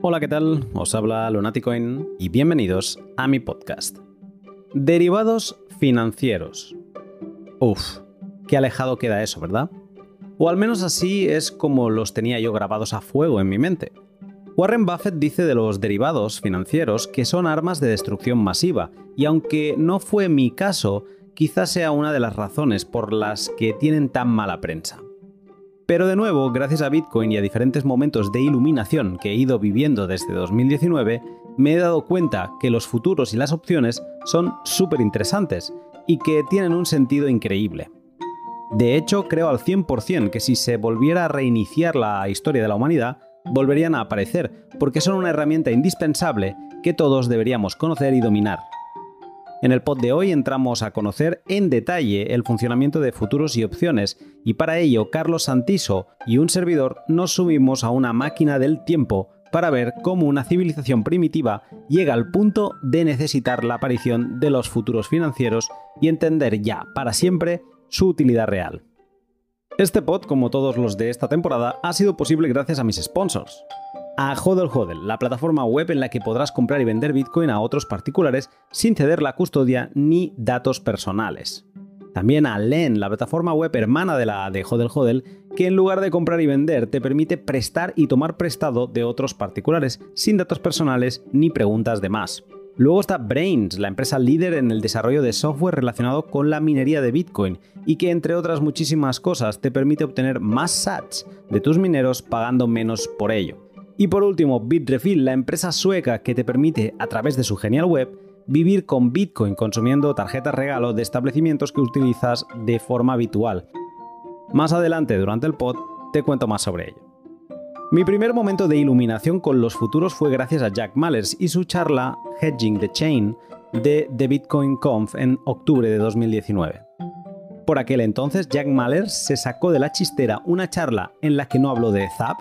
Hola, ¿qué tal? Os habla Lunaticoin y bienvenidos a mi podcast. Derivados financieros. Uf, qué alejado queda eso, ¿verdad? O al menos así es como los tenía yo grabados a fuego en mi mente. Warren Buffett dice de los derivados financieros que son armas de destrucción masiva, y aunque no fue mi caso, quizás sea una de las razones por las que tienen tan mala prensa. Pero de nuevo, gracias a Bitcoin y a diferentes momentos de iluminación que he ido viviendo desde 2019, me he dado cuenta que los futuros y las opciones son súper interesantes y que tienen un sentido increíble. De hecho, creo al 100% que si se volviera a reiniciar la historia de la humanidad, volverían a aparecer, porque son una herramienta indispensable que todos deberíamos conocer y dominar. En el pod de hoy entramos a conocer en detalle el funcionamiento de futuros y opciones, y para ello Carlos Santiso y un servidor nos subimos a una máquina del tiempo para ver cómo una civilización primitiva llega al punto de necesitar la aparición de los futuros financieros y entender ya para siempre su utilidad real. Este pod, como todos los de esta temporada, ha sido posible gracias a mis sponsors a Hodel Hodel, la plataforma web en la que podrás comprar y vender Bitcoin a otros particulares sin ceder la custodia ni datos personales. También a Len, la plataforma web hermana de la de Hodel Hodel, que en lugar de comprar y vender te permite prestar y tomar prestado de otros particulares sin datos personales ni preguntas de más. Luego está Brains, la empresa líder en el desarrollo de software relacionado con la minería de Bitcoin y que entre otras muchísimas cosas te permite obtener más sats de tus mineros pagando menos por ello. Y por último, Bitrefill, la empresa sueca que te permite, a través de su genial web, vivir con Bitcoin consumiendo tarjetas regalo de establecimientos que utilizas de forma habitual. Más adelante, durante el pod, te cuento más sobre ello. Mi primer momento de iluminación con los futuros fue gracias a Jack Mallers y su charla Hedging the Chain de The Bitcoin Conf en octubre de 2019. Por aquel entonces, Jack Mallers se sacó de la chistera una charla en la que no habló de ZAP,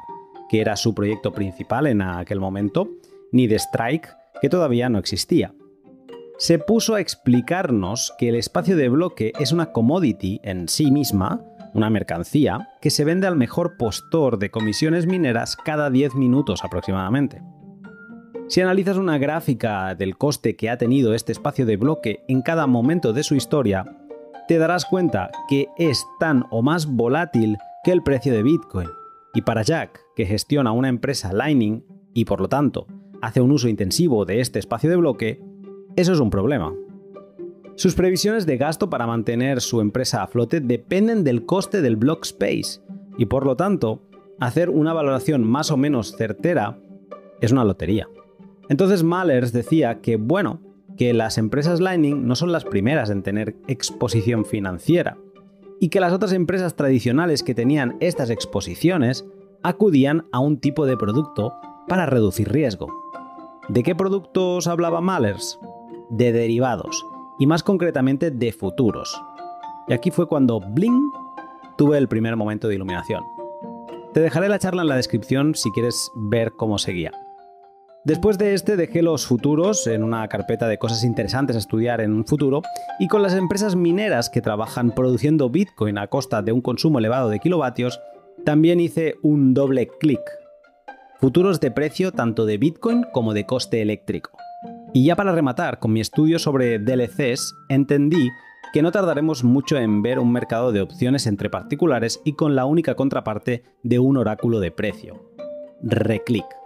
que era su proyecto principal en aquel momento, ni de Strike, que todavía no existía. Se puso a explicarnos que el espacio de bloque es una commodity en sí misma, una mercancía, que se vende al mejor postor de comisiones mineras cada 10 minutos aproximadamente. Si analizas una gráfica del coste que ha tenido este espacio de bloque en cada momento de su historia, te darás cuenta que es tan o más volátil que el precio de Bitcoin. Y para Jack, que gestiona una empresa Lightning y por lo tanto hace un uso intensivo de este espacio de bloque, eso es un problema. Sus previsiones de gasto para mantener su empresa a flote dependen del coste del block space y por lo tanto, hacer una valoración más o menos certera es una lotería. Entonces Mallers decía que, bueno, que las empresas Lightning no son las primeras en tener exposición financiera, y que las otras empresas tradicionales que tenían estas exposiciones acudían a un tipo de producto para reducir riesgo. ¿De qué productos hablaba Mallers? De derivados, y más concretamente de futuros. Y aquí fue cuando, bling, tuve el primer momento de iluminación. Te dejaré la charla en la descripción si quieres ver cómo seguía. Después de este dejé los futuros en una carpeta de cosas interesantes a estudiar en un futuro y con las empresas mineras que trabajan produciendo Bitcoin a costa de un consumo elevado de kilovatios, también hice un doble clic. Futuros de precio tanto de Bitcoin como de coste eléctrico. Y ya para rematar, con mi estudio sobre DLCs, entendí que no tardaremos mucho en ver un mercado de opciones entre particulares y con la única contraparte de un oráculo de precio. Reclick.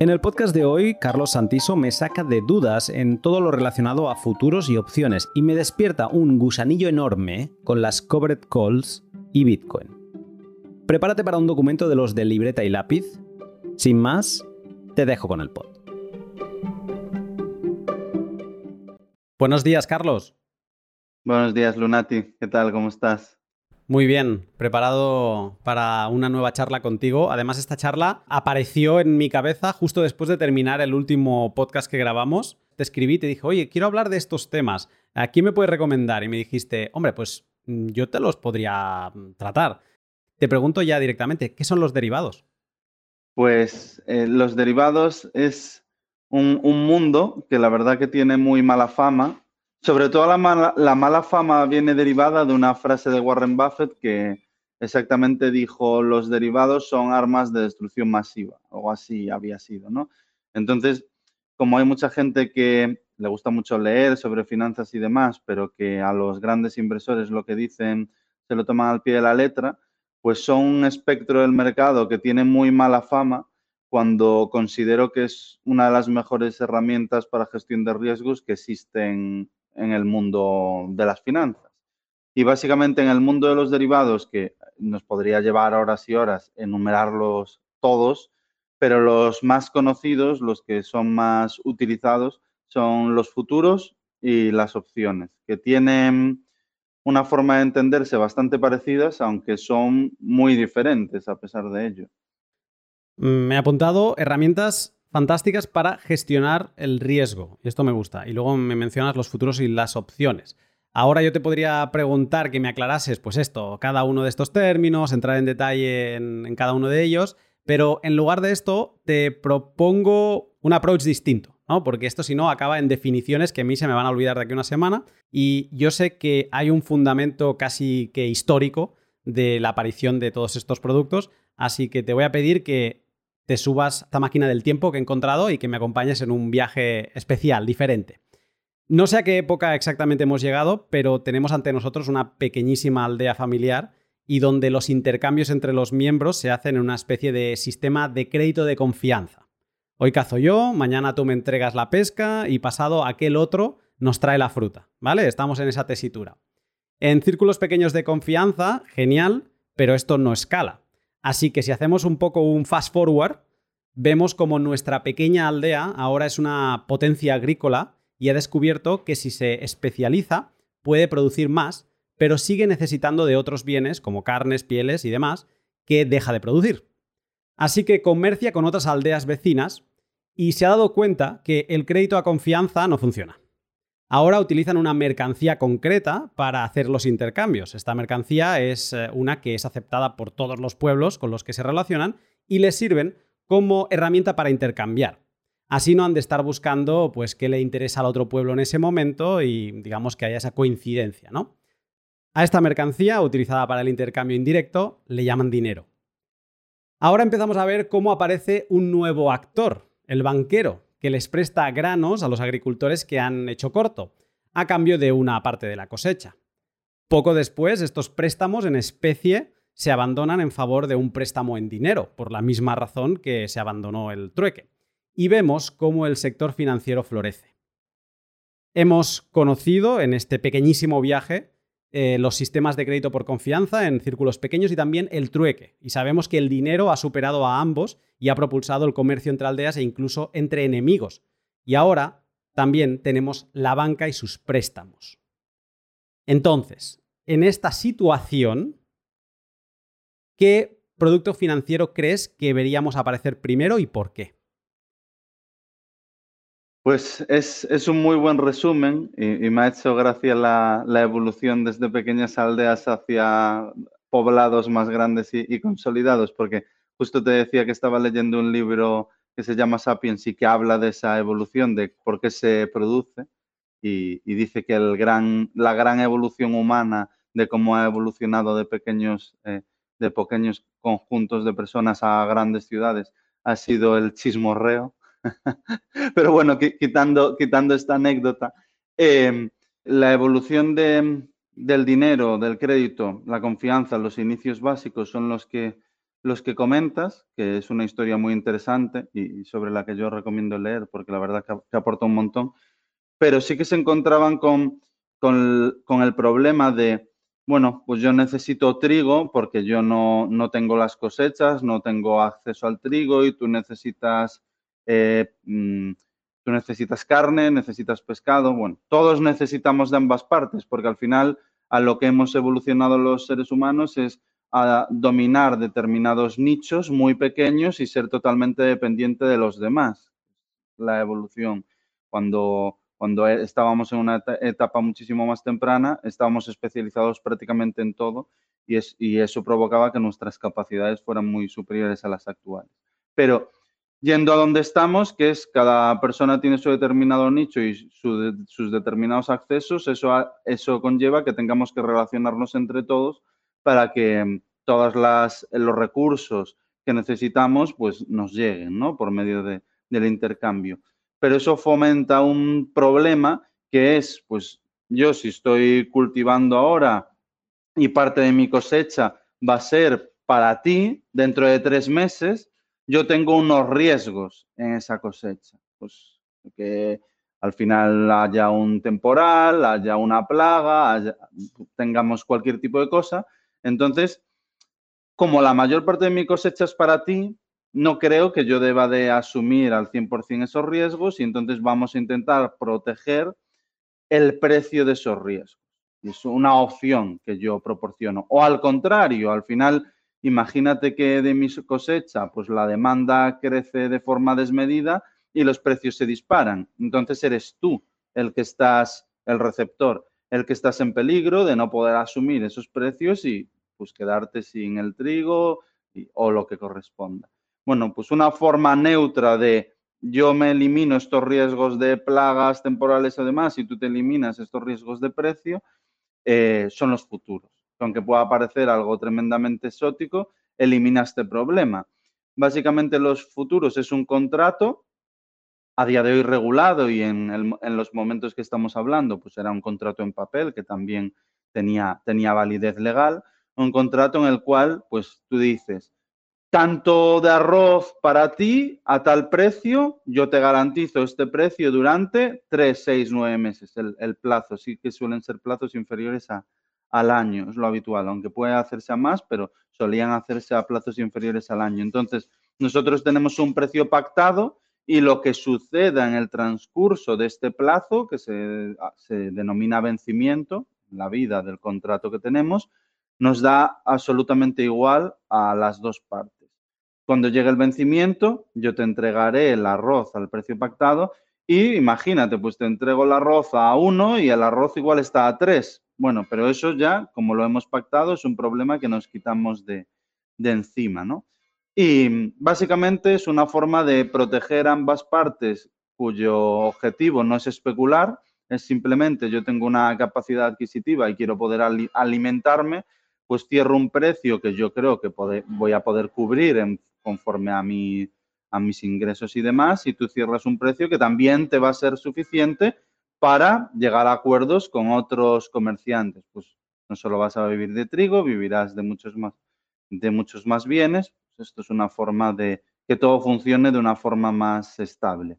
En el podcast de hoy, Carlos Santiso me saca de dudas en todo lo relacionado a futuros y opciones y me despierta un gusanillo enorme con las covered calls y Bitcoin. Prepárate para un documento de los de libreta y lápiz. Sin más, te dejo con el pod. Buenos días, Carlos. Buenos días, Lunati. ¿Qué tal? ¿Cómo estás? Muy bien, preparado para una nueva charla contigo. Además, esta charla apareció en mi cabeza justo después de terminar el último podcast que grabamos. Te escribí y te dije, oye, quiero hablar de estos temas. ¿A quién me puedes recomendar? Y me dijiste, hombre, pues mm, yo te los podría mm, tratar. Te pregunto ya directamente, ¿qué son los derivados? Pues eh, los derivados es un, un mundo que la verdad que tiene muy mala fama sobre todo la mala, fama viene derivada de una frase de Warren Buffett que, exactamente dijo los derivados son armas de destrucción masiva, o así había sido, ¿no? Entonces, como hay mucha gente que le gusta mucho leer sobre finanzas y demás, pero que a los grandes inversores lo que dicen se lo toman al pie de la letra, pues son un espectro del mercado que tiene muy mala fama cuando considero que es una de las mejores herramientas para gestión de riesgos que existen en el mundo de las finanzas. Y básicamente en el mundo de los derivados, que nos podría llevar horas y horas enumerarlos todos, pero los más conocidos, los que son más utilizados, son los futuros y las opciones, que tienen una forma de entenderse bastante parecidas, aunque son muy diferentes a pesar de ello. Me he apuntado herramientas fantásticas para gestionar el riesgo. Y esto me gusta. Y luego me mencionas los futuros y las opciones. Ahora yo te podría preguntar que me aclarases, pues esto, cada uno de estos términos, entrar en detalle en, cada uno de ellos, pero en lugar de esto te propongo un approach distinto. ¿no? Porque esto si no acaba en definiciones que a mí se me van a olvidar de aquí una semana y yo sé que hay un fundamento casi que histórico de la aparición de todos estos productos, así que te voy a pedir que te subas a esta máquina del tiempo que he encontrado y que me acompañes en un viaje especial, diferente. No sé a qué época exactamente hemos llegado, pero tenemos ante nosotros una pequeñísima aldea familiar y donde los intercambios entre los miembros se hacen en una especie de sistema de crédito de confianza. Hoy cazo yo, mañana tú me entregas la pesca y pasado aquel otro nos trae la fruta, ¿vale? Estamos en esa tesitura. En círculos pequeños de confianza, genial, pero esto no escala. Así que si hacemos un poco un fast forward, vemos como nuestra pequeña aldea ahora es una potencia agrícola y ha descubierto que si se especializa puede producir más, pero sigue necesitando de otros bienes como carnes, pieles y demás que deja de producir. Así que comercia con otras aldeas vecinas y se ha dado cuenta que el crédito a confianza no funciona. Ahora utilizan una mercancía concreta para hacer los intercambios. Esta mercancía es eh, una que es aceptada por todos los pueblos con los que se relacionan y les sirven como herramienta para intercambiar. Así no han de estar buscando pues qué le interesa al otro pueblo en ese momento y digamos que haya esa coincidencia, ¿no? A esta mercancía utilizada para el intercambio indirecto le llaman dinero. Ahora empezamos a ver cómo aparece un nuevo actor, el banquero, que les presta granos a los agricultores que han hecho corto, a cambio de una parte de la cosecha. Poco después, estos préstamos en especie se abandonan en favor de un préstamo en dinero, por la misma razón que se abandonó el trueque. Y vemos cómo el sector financiero florece. Hemos conocido en este pequeñísimo viaje eh, los sistemas de crédito por confianza en círculos pequeños y también el trueque. Y sabemos que el dinero ha superado a ambos y ha propulsado el comercio entre aldeas e incluso entre enemigos. Y ahora también tenemos la banca y sus préstamos. Entonces, en esta situación, ¿qué producto financiero crees que veríamos aparecer primero y por qué? Pues es, un muy buen resumen y, me ha hecho gracia la, evolución desde pequeñas aldeas hacia poblados más grandes y, consolidados, porque justo te decía que estaba leyendo un libro que se llama Sapiens y que habla de esa evolución, de por qué se produce, y, dice que el gran, la gran evolución humana de cómo ha evolucionado de pequeños, eh, de pequeños conjuntos de personas a grandes ciudades ha sido el chismorreo Pero bueno, quitando, quitando esta anécdota, em, la evolución del dinero, del crédito, la confianza, los inicios básicos son los que, los que comentas, que es una historia muy interesante y, sobre la que yo recomiendo leer porque la verdad que, aporta un montón, pero sí que se encontraban con, con, el problema de, bueno, pues yo necesito trigo porque yo no, no tengo las cosechas, no tengo acceso al trigo y tú necesitas eh, mm, tú necesitas carne, necesitas pescado, bueno, todos necesitamos de ambas partes, porque al final a lo que hemos evolucionado los seres humanos es a dominar determinados nichos muy pequeños y ser totalmente dependiente de los demás. La evolución. Cuando, cuando e, estábamos en una etapa muchísimo más temprana, estábamos especializados prácticamente en todo y, es, y eso provocaba que nuestras capacidades fueran muy superiores a las actuales. Pero yendo a donde estamos, que es cada persona tiene su determinado nicho y sus determinados accesos, eso, eso conlleva que tengamos que relacionarnos entre todos para que todos los recursos que necesitamos pues nos lleguen, ¿no? Por medio del intercambio. Pero eso fomenta un problema que es, pues yo si estoy cultivando ahora y parte de mi cosecha va a ser para ti dentro de tres meses, yo tengo unos riesgos en esa cosecha. Pues que al final haya un temporal, haya una plaga, tengamos cualquier tipo de cosa. Entonces, como la mayor parte de mi cosecha es para ti, no creo que yo deba de asumir al 100% esos riesgos y entonces vamos a intentar proteger el precio de esos riesgos. Es una opción que yo proporciono. O al contrario, al final, imagínate que de mi cosecha, pues la demanda crece de forma desmedida y los precios se disparan. Entonces eres tú el que estás, el receptor, el que estás en peligro de no poder asumir esos precios y pues quedarte sin el trigo o lo que corresponda. Bueno, pues una forma neutra de yo me elimino estos riesgos de plagas temporales además y tú te eliminas estos riesgos de precio, eh, son los futuros. Aunque pueda parecer algo tremendamente exótico, elimina este problema. Básicamente los futuros es un contrato a día de hoy regulado y en, los momentos que estamos hablando, pues era un contrato en papel que también tenía, tenía validez legal, un contrato en el cual pues tú dices, tanto de arroz para ti a tal precio, yo te garantizo este precio durante 3, 6, 9 meses, el, plazo. Sí que suelen ser plazos inferiores al año, es lo habitual, aunque puede hacerse a más, pero solían hacerse a plazos inferiores al año. Entonces, nosotros tenemos un precio pactado y lo que suceda en el transcurso de este plazo, que se, se denomina vencimiento, la vida del contrato que tenemos, nos da absolutamente igual a las dos partes. Cuando llegue el vencimiento, yo te entregaré el arroz al precio pactado y imagínate, pues te entrego el arroz a uno y el arroz igual está a tres. Bueno, pero eso ya, como lo hemos pactado, es un problema que nos quitamos de, de encima, ¿no? Y básicamente es una forma de proteger ambas partes cuyo objetivo no es especular, es simplemente yo tengo una capacidad adquisitiva y quiero poder alimentarme, pues cierro un precio que yo creo que voy a poder cubrir en conforme a, mi, a mis ingresos y demás, y tú cierras un precio que también te va a ser suficiente para llegar a acuerdos con otros comerciantes. Pues no solo vas a vivir de trigo, vivirás de muchos más, de muchos más bienes. Pues esto es una forma de que todo funcione de una forma más estable.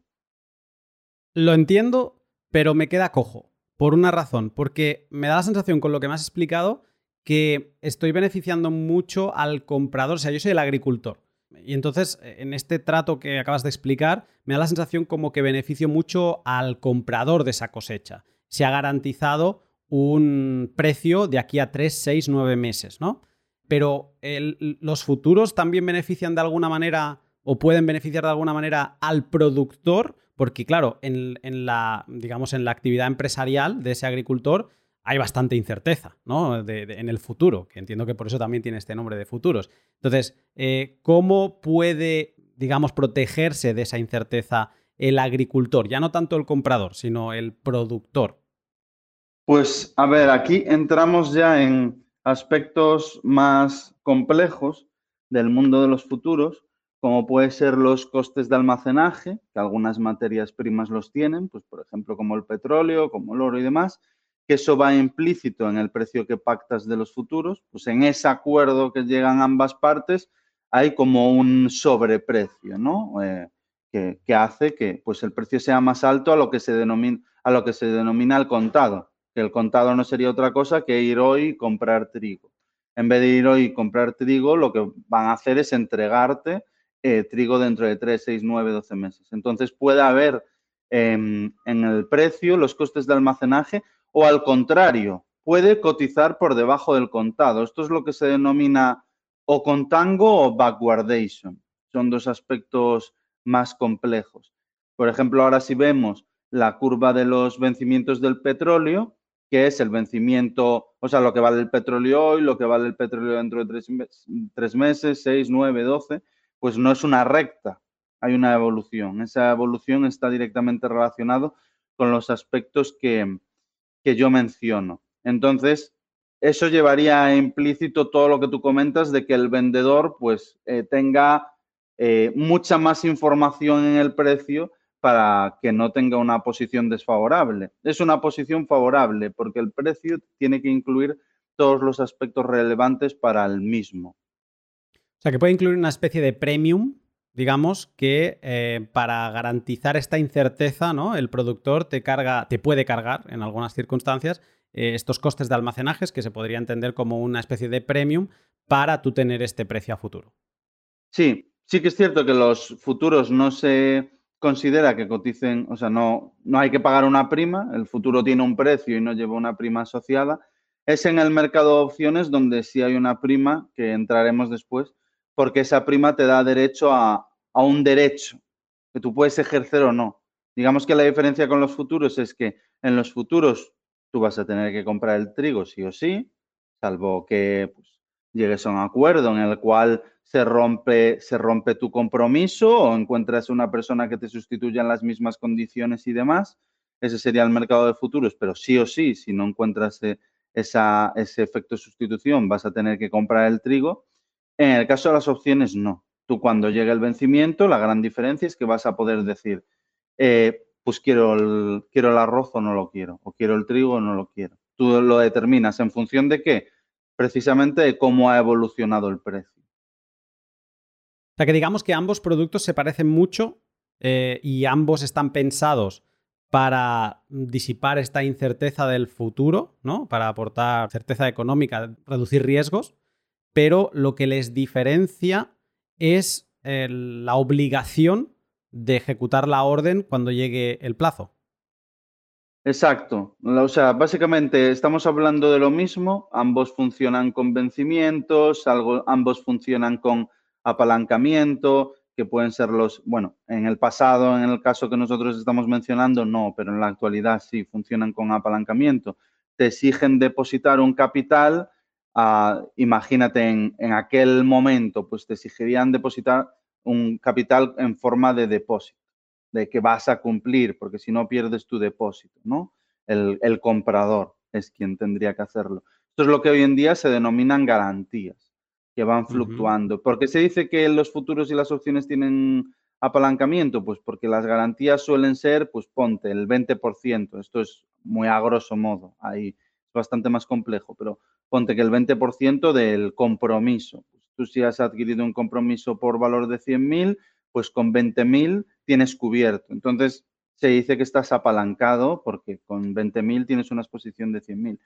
Lo entiendo, pero me queda cojo. Por una razón, porque me da la sensación con lo que me has explicado que estoy beneficiando mucho al comprador. O sea, yo soy el agricultor. Y entonces, eh, en este trato que acabas de explicar, me da la sensación como que beneficio mucho al comprador de esa cosecha. Se ha garantizado un precio de aquí a 3, 6, 9 meses, ¿no? Pero los futuros también benefician de alguna manera o pueden beneficiar de alguna manera al productor, porque claro, en, la, digamos, en la actividad empresarial de ese agricultor hay bastante incerteza ¿no? en el futuro, que entiendo que por eso también tiene este nombre de futuros. Entonces, eh, ¿cómo puede, digamos, protegerse de esa incerteza el agricultor? Ya no tanto el comprador, sino el productor. Pues, a ver, aquí entramos ya en aspectos más complejos del mundo de los futuros, como puede ser los costes de almacenaje, que algunas materias primas los tienen, pues por ejemplo como el petróleo, como el oro y demás, que eso va implícito en el precio que pactas de los futuros, pues en ese acuerdo que llegan ambas partes hay como un sobreprecio, ¿no? Eh, que, hace que pues el precio sea más alto a lo que se denomina, a lo que se denomina el contado, el contado no sería otra cosa que ir hoy y comprar trigo. En vez de ir hoy y comprar trigo, lo que van a hacer es entregarte eh, trigo dentro de 3, 6, 9, 12 meses. Entonces puede haber em, en el precio los costes de almacenaje o al contrario, puede cotizar por debajo del contado. Esto es lo que se denomina o contango o backwardation. Son dos aspectos más complejos. Por ejemplo, ahora si vemos la curva de los vencimientos del petróleo, que es el vencimiento, o sea, lo que vale el petróleo hoy, lo que vale el petróleo dentro de tres, meses, seis, nueve, doce, pues no es una recta, hay una evolución. Esa evolución está directamente relacionado con los aspectos que, que yo menciono. Entonces, eso llevaría implícito todo lo que tú comentas de que el vendedor pues eh, tenga eh, mucha más información en el precio para que no tenga una posición desfavorable. Es una posición favorable porque el precio tiene que incluir todos los aspectos relevantes para el mismo. O sea, que puede incluir una especie de premium, digamos, que eh, para garantizar esta incerteza, ¿no? El productor te carga, te puede cargar en algunas circunstancias eh, estos costes de almacenajes que se podría entender como una especie de premium para tú tener este precio a futuro. Sí, sí que es cierto que los futuros no se considera que coticen, o sea, no, no hay que pagar una prima, el futuro tiene un precio y no lleva una prima asociada. Es en el mercado de opciones donde sí hay una prima, que entraremos después, porque esa prima te da derecho a, a un derecho que tú puedes ejercer o no. Digamos que la diferencia con los futuros es que en los futuros tú vas a tener que comprar el trigo sí o sí, salvo que pues, llegues a un acuerdo en el cual se rompe, se rompe tu compromiso o encuentras una persona que te sustituya en las mismas condiciones y demás. Ese sería el mercado de futuros, pero sí o sí, si no encuentras eh, esa, ese efecto de sustitución, vas a tener que comprar el trigo. En el caso de las opciones, no. Tú cuando llegue el vencimiento, la gran diferencia es que vas a poder decir, eh, pues quiero el, quiero el arroz o no lo quiero, o quiero el trigo o no lo quiero. Tú lo determinas en función de qué, precisamente de cómo ha evolucionado el precio. O sea que digamos que ambos productos se parecen mucho eh, y ambos están pensados para disipar esta incerteza del futuro, ¿no? Para aportar certeza económica, reducir riesgos, pero lo que les diferencia es la obligación de ejecutar la orden cuando llegue el plazo. Exacto. O sea, básicamente estamos hablando de lo mismo, ambos funcionan con vencimientos, ambos funcionan con apalancamiento, que pueden ser los, bueno, en el pasado, en el caso que nosotros estamos mencionando, no, pero en la actualidad sí funcionan con apalancamiento. Te exigen depositar un capital, imagínate en, en aquel momento, pues te exigirían depositar un capital en forma de depósito de que vas a cumplir, porque si no pierdes tu depósito, ¿no? El, comprador es quien tendría que hacerlo. Esto es lo que hoy en día se denominan garantías, que van fluctuando. ¿Por qué se dice que los futuros y las opciones tienen apalancamiento? Pues porque las garantías suelen ser, pues ponte, el 20%. Esto es muy a grosso modo, ahí es bastante más complejo, pero ponte que el 20% del compromiso. Tú si has adquirido un compromiso por valor de 100.000, pues con 20.000 tienes cubierto. Entonces, se dice que estás apalancado porque con 20.000 tienes una exposición de 100.000.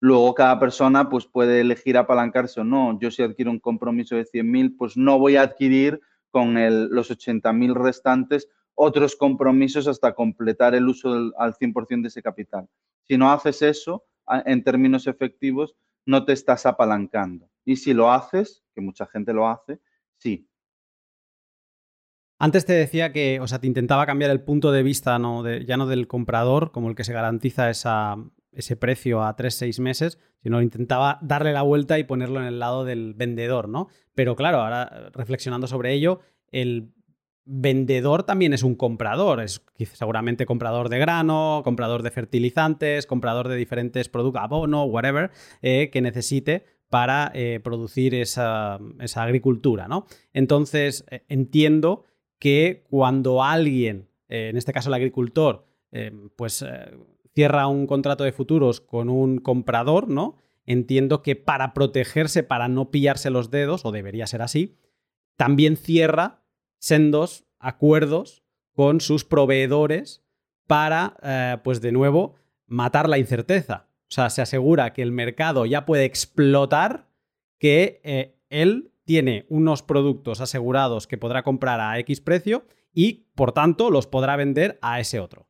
Luego cada persona pues puede elegir apalancarse o no. Yo si adquiero un compromiso de 100.000, pues no voy a adquirir con los 80.000 restantes otros compromisos hasta completar el uso al 100% de ese capital. Si no haces eso, en términos efectivos, no te estás apalancando. Y si lo haces, que mucha gente lo hace, sí, antes te decía que, o sea, te intentaba cambiar el punto de vista, ¿no? ya no del comprador, como el que se garantiza ese precio a 3-6 meses, sino intentaba darle la vuelta y ponerlo en el lado del vendedor, ¿no? Pero claro, ahora reflexionando sobre ello, el vendedor también es un comprador, es seguramente comprador de grano, comprador de fertilizantes, comprador de diferentes productos, abono, whatever, eh, que necesite para eh, producir esa, esa, agricultura, ¿no? Entonces, eh, entiendo que cuando alguien, en este caso el agricultor, pues cierra un contrato de futuros con un comprador, ¿no? Entiendo que para protegerse, para no pillarse los dedos, o debería ser así, también cierra sendos acuerdos con sus proveedores para, pues de nuevo, matar la incerteza. O sea, se asegura que el mercado ya puede explotar, que él tiene unos productos asegurados que podrá comprar a X precio y, por tanto, los podrá vender a ese otro.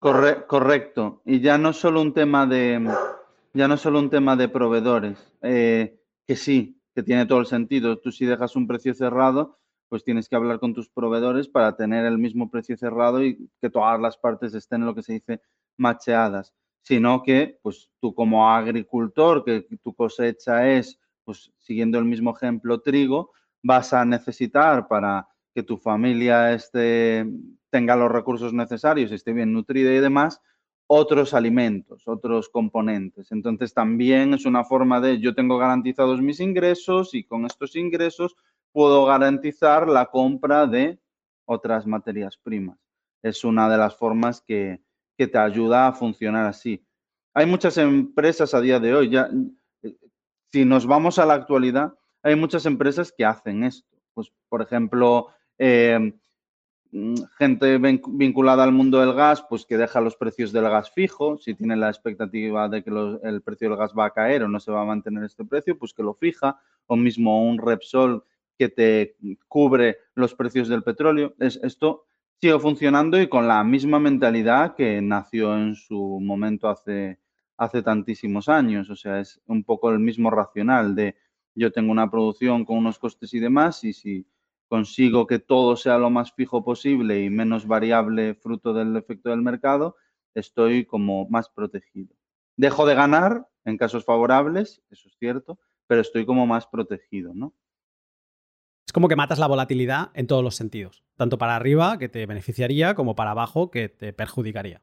correcto. Y ya no solo un tema de, ya no solo un tema de proveedores, eh, que sí, que tiene todo el sentido. Tú si dejas un precio cerrado, pues tienes que hablar con tus proveedores para tener el mismo precio cerrado y que todas las partes estén lo que se dice macheadas. Sino que, pues tú como agricultor, que tu cosecha es pues siguiendo el mismo ejemplo, trigo, vas a necesitar para que tu familia esté, tenga los recursos necesarios, esté bien nutrida y demás, otros alimentos, otros componentes. Entonces también es una forma de yo tengo garantizados mis ingresos y con estos ingresos puedo garantizar la compra de otras materias primas. Es una de las formas que, que te ayuda a funcionar así. Hay muchas empresas a día de hoy, ya, eh, si nos vamos a la actualidad, hay muchas empresas que hacen esto. Pues, por ejemplo, mm, gente vinculada al mundo del gas, pues que deja los precios del gas fijo, si tiene la expectativa de que el precio del gas va a caer o no se va a mantener este precio, pues que lo fija, o mismo un Repsol que te cubre los precios del petróleo. Es, esto sigue funcionando y con la misma mentalidad que nació en su momento hace, hace tantísimos años. O sea, es un poco el mismo racional de yo tengo una producción con unos costes y demás y si consigo que todo sea lo más fijo posible y menos variable fruto del efecto del mercado, estoy como más protegido. Dejo de ganar en casos favorables, eso es cierto, pero estoy como más protegido, ¿no? Es como que matas la volatilidad en todos los sentidos, tanto para arriba, que te beneficiaría, como para abajo, que te perjudicaría.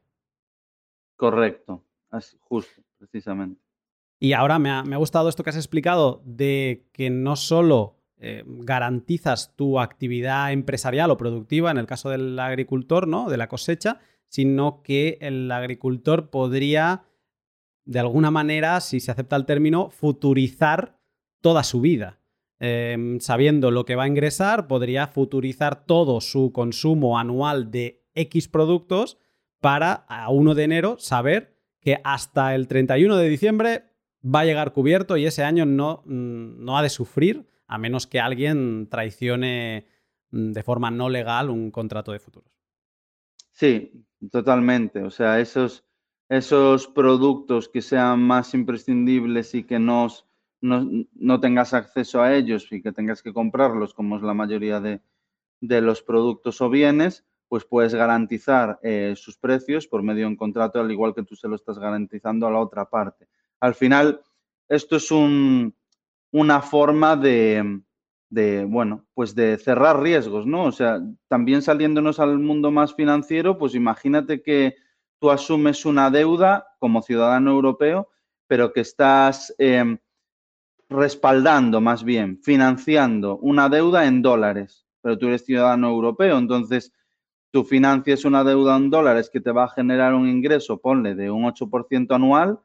Correcto, así, justo, precisamente. Y ahora me ha, gustado esto que has explicado de que no solo eh, garantizas tu actividad empresarial o productiva, en el caso del agricultor, ¿no? De la cosecha, sino que el agricultor podría, de alguna manera, si se acepta el término, futurizar toda su vida. Em, sabiendo lo que va a ingresar, podría futurizar todo su consumo anual de X productos para a 1 de enero saber que hasta el 31 de diciembre va a llegar cubierto y ese año no, mm, no ha de sufrir a menos que alguien traicione mm, de forma no legal un contrato de futuros. Sí, totalmente. O sea, esos, esos productos que sean más imprescindibles y que nos no, tengas acceso a ellos y que tengas que comprarlos, como es la mayoría de, los productos o bienes, pues puedes garantizar eh, sus precios por medio de un contrato, al igual que tú se lo estás garantizando a la otra parte. Al final, esto es una forma de, de, bueno, pues de cerrar riesgos, ¿no? O sea, también saliéndonos al mundo más financiero, pues imagínate que tú asumes una deuda como ciudadano europeo, pero que estás em, respaldando más bien, financiando una deuda en dólares, pero tú eres ciudadano europeo, entonces tú financias una deuda en dólares que te va a generar un ingreso, ponle, de un 8% anual,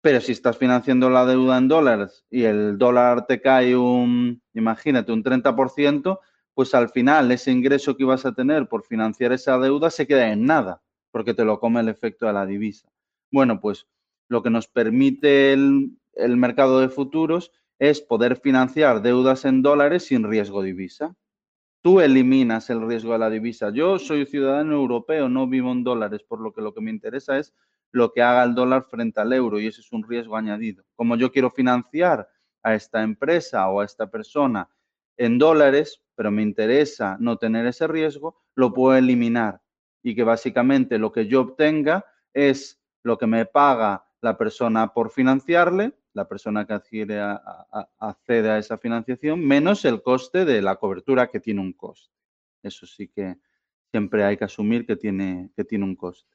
pero si estás financiando la deuda en dólares y el dólar te cae un, imagínate, un 30%, pues al final ese ingreso que ibas a tener por financiar esa deuda se queda en nada, porque te lo come el efecto de la divisa. Bueno, pues lo que nos permite el, el mercado de futuros es poder financiar deudas en dólares sin riesgo divisa. Tú eliminas el riesgo de la divisa. Yo soy ciudadano europeo, no vivo en dólares, por lo que lo que me interesa es lo que haga el dólar frente al euro y ese es un riesgo añadido. Como yo quiero financiar a esta empresa o a esta persona en dólares, pero me interesa no tener ese riesgo, lo puedo eliminar y que básicamente lo que yo obtenga es lo que me paga la persona por financiarle la persona que adquiere accede a esa financiación, menos el coste de la cobertura que tiene un coste. Eso sí que siempre hay que asumir que tiene, que tiene un coste.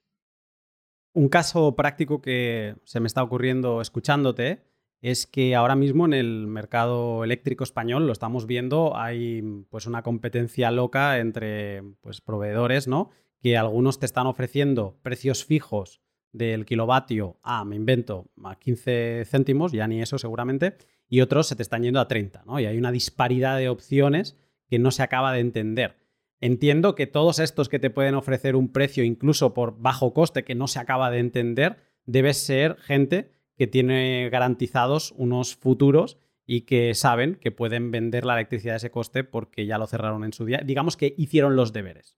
Un caso práctico que se me está ocurriendo escuchándote es que ahora mismo en el mercado eléctrico español lo estamos viendo, hay pues una competencia loca entre pues proveedores, ¿no? Que algunos te están ofreciendo precios fijos del kilovatio a, me invento, a 15 céntimos, ya ni eso seguramente, y otros se te están yendo a 30, ¿no? Y hay una disparidad de opciones que no se acaba de entender. Entiendo que todos estos que te pueden ofrecer un precio incluso por bajo coste que no se acaba de entender, debe ser gente que tiene garantizados unos futuros y que saben que pueden vender la electricidad a ese coste porque ya lo cerraron en su día. Digamos que hicieron los deberes.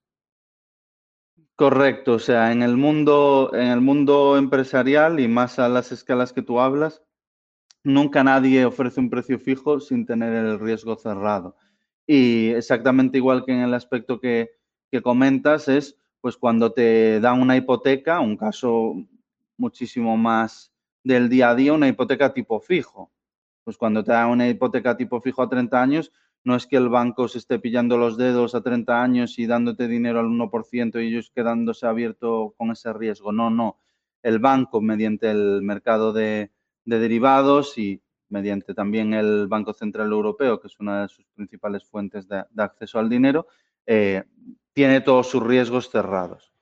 Correcto, o sea, en el mundo, en el mundo empresarial y más a las escalas que tú hablas, nunca nadie ofrece un precio fijo sin tener el riesgo cerrado. Y exactamente igual que en el aspecto que, que comentas, es pues cuando te dan una hipoteca, un caso muchísimo más del día a día, una hipoteca tipo fijo. Pues cuando te dan una hipoteca tipo fijo a 30 años, no es que el banco se esté pillando los dedos a 30 años y dándote dinero al 1% y ellos quedándose abierto con ese riesgo. No, no. el banco mediante el mercado de, derivados y mediante también el Banco Central Europeo, que es una de sus principales fuentes de, acceso al dinero, eh, tiene todos sus riesgos cerrados.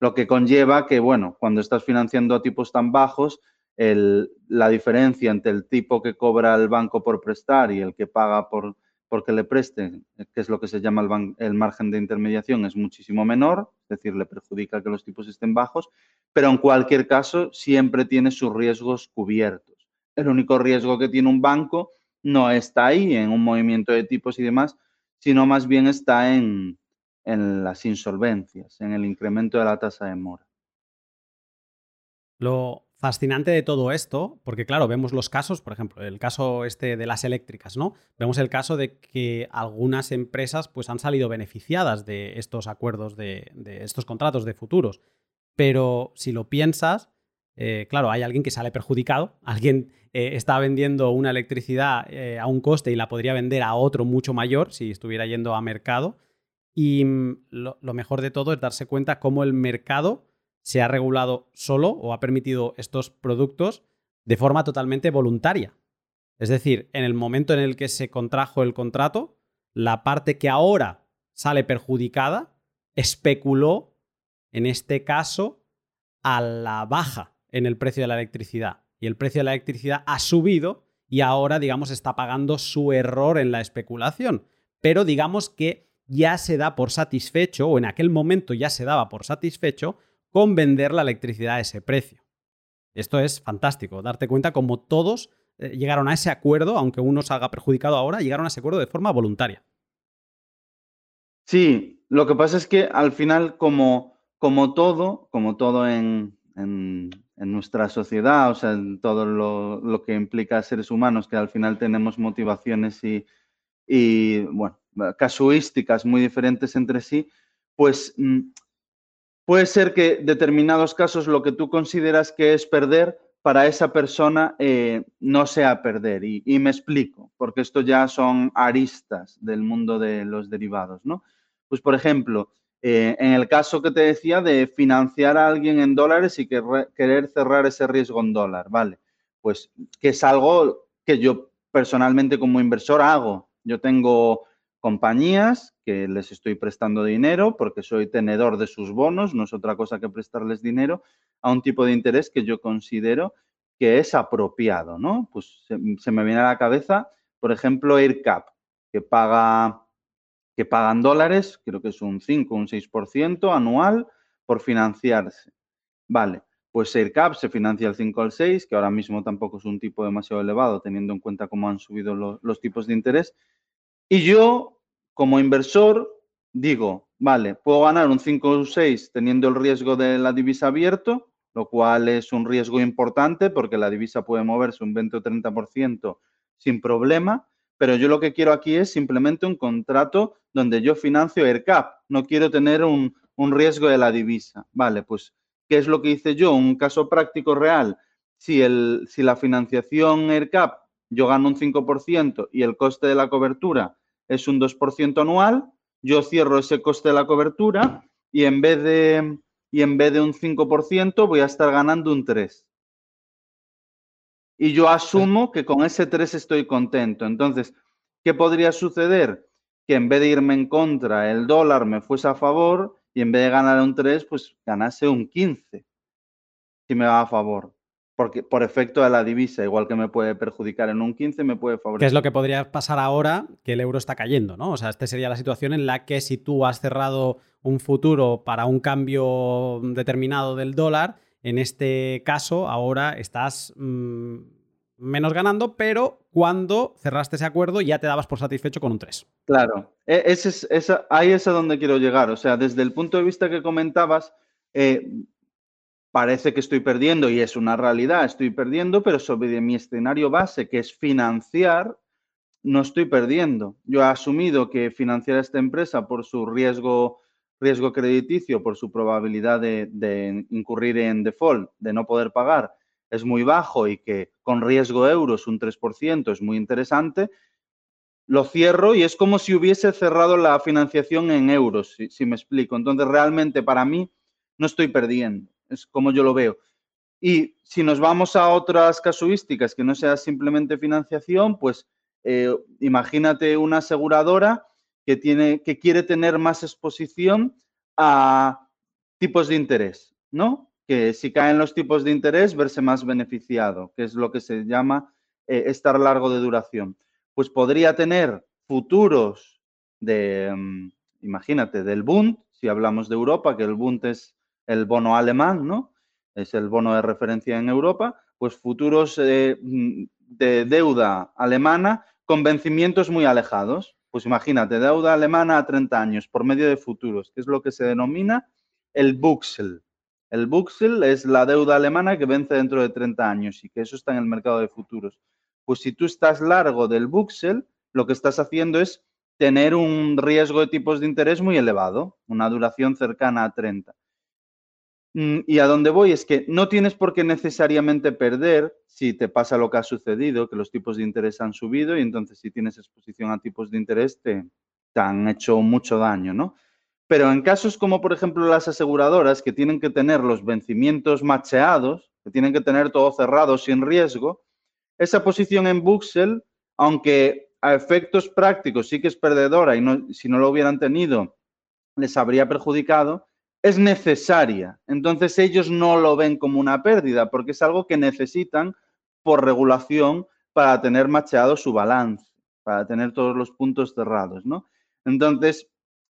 Lo que conlleva que, bueno, cuando estás financiando a tipos tan bajos, la diferencia entre el tipo que cobra el banco por prestar y el que paga por porque le presten, que es lo que se llama el, el, margen de intermediación, es muchísimo menor, es decir, le perjudica que los tipos estén bajos, pero en cualquier caso siempre tiene sus riesgos cubiertos. El único riesgo que tiene un banco no está ahí en un movimiento de tipos y demás, sino más bien está en, en las insolvencias, en el incremento de la tasa de mora. Lo fascinante de todo esto, porque claro, vemos los casos, por ejemplo, el caso este de las eléctricas, ¿no? Vemos el caso de que algunas empresas pues han salido beneficiadas de estos acuerdos, de, estos contratos de futuros. Pero si lo piensas, eh, claro, hay alguien que sale perjudicado, alguien eh, está vendiendo una electricidad eh, a un coste y la podría vender a otro mucho mayor si estuviera yendo a mercado. Y mm, lo mejor de todo es darse cuenta cómo el mercado se ha regulado solo o ha permitido estos productos de forma totalmente voluntaria. Es decir, en el momento en el que se contrajo el contrato, la parte que ahora sale perjudicada especuló, en este caso, a la baja en el precio de la electricidad. Y el precio de la electricidad ha subido y ahora, digamos, está pagando su error en la especulación. Pero digamos que ya se da por satisfecho, o en aquel momento ya se daba por satisfecho, con vender la electricidad a ese precio. Esto es fantástico, darte cuenta como todos eh, llegaron a ese acuerdo, aunque uno salga perjudicado ahora, llegaron a ese acuerdo de forma voluntaria. Sí, lo que pasa es que al final, como, como todo, como todo en, nuestra sociedad, o sea, en todo lo, que implica seres humanos, que al final tenemos motivaciones y, y bueno, casuísticas muy diferentes entre sí, pues mm, puede ser que determinados casos lo que tú consideras que es perder, para esa persona eh, no sea perder. Y, me explico, porque esto ya son aristas del mundo de los derivados, ¿no? Pues, por ejemplo, eh, en el caso que te decía de financiar a alguien en dólares y querer cerrar ese riesgo en dólar, ¿vale? Pues que es algo que yo personalmente como inversor hago. Yo tengo compañías que les estoy prestando dinero porque soy tenedor de sus bonos, no es otra cosa que prestarles dinero a un tipo de interés que yo considero que es apropiado, ¿no? Pues se, me viene a la cabeza, por ejemplo, AirCap, que paga que pagan dólares, creo que es un 5 o un 6% anual por financiarse. Vale, pues AirCap se financia el 5 al 6, que ahora mismo tampoco es un tipo demasiado elevado, teniendo en cuenta cómo han subido los tipos de interés, y yo, como inversor, digo, vale, puedo ganar un 5 o 6 teniendo el riesgo de la divisa abierto, lo cual es un riesgo importante porque la divisa puede moverse un 20 o 30% sin problema, pero yo lo que quiero aquí es simplemente un contrato donde yo financio AirCap, no quiero tener un, riesgo de la divisa. Vale, pues, ¿qué es lo que hice yo? Un caso práctico real. Si, el, si la financiación AirCap yo gano un 5% y el coste de la cobertura es un 2% anual, yo cierro ese coste de la cobertura y en vez de, y en vez de un 5% voy a estar ganando un 3%. Y yo asumo que con ese 3 estoy contento. Entonces, ¿qué podría suceder? Que en vez de irme en contra, el dólar me fuese a favor y en vez de ganar un 3, pues ganase un 15, si me va a favor porque por efecto de la divisa, igual que me puede perjudicar en un 15, me puede favorecer. ¿Qué es lo que podría pasar ahora que el euro está cayendo? ¿no? O sea, esta sería la situación en la que si tú has cerrado un futuro para un cambio determinado del dólar, en este caso ahora estás mm, menos ganando, pero cuando cerraste ese acuerdo ya te dabas por satisfecho con un 3. Claro, e, ese es, ahí es a donde quiero llegar. O sea, desde el punto de vista que comentabas, eh, parece que estoy perdiendo y es una realidad, estoy perdiendo, pero sobre mi escenario base, que es financiar, no estoy perdiendo. Yo he asumido que financiar esta empresa por su riesgo, riesgo crediticio, por su probabilidad de, incurrir en default, de no poder pagar, es muy bajo y que con riesgo euros un 3% es muy interesante, lo cierro y es como si hubiese cerrado la financiación en euros, si me explico. Entonces, realmente para mí no estoy perdiendo es como yo lo veo. Y si nos vamos a otras casuísticas que no sea simplemente financiación, pues eh, imagínate una aseguradora que, tiene, que quiere tener más exposición a tipos de interés, ¿no? Que si caen los tipos de interés, verse más beneficiado, que es lo que se llama eh, estar largo de duración. Pues podría tener futuros de, mm, imagínate, del Bund, si hablamos de Europa, que el Bund es el bono alemán, ¿no? Es el bono de referencia en Europa, pues futuros eh, mm, de deuda alemana con vencimientos muy alejados. Pues imagínate, deuda alemana a 30 años por medio de futuros, que es lo que se denomina el Buxel. El Buxel es la deuda alemana que vence dentro de 30 años y que eso está en el mercado de futuros. Pues si tú estás largo del Buxel, lo que estás haciendo es tener un riesgo de tipos de interés muy elevado, una duración cercana a 30. Mm, y a dónde voy es que no tienes por qué necesariamente perder si te pasa lo que ha sucedido, que los tipos de interés han subido y entonces si tienes exposición a tipos de interés te, te han hecho mucho daño, ¿no? Pero en casos como por ejemplo las aseguradoras que tienen que tener los vencimientos macheados, que tienen que tener todo cerrado sin riesgo, esa posición en Buxel, aunque a efectos prácticos sí que es perdedora y no, si no lo hubieran tenido les habría perjudicado, es necesaria. Entonces ellos no lo ven como una pérdida porque es algo que necesitan por regulación para tener macheado su balance, para tener todos los puntos cerrados, ¿no? Entonces,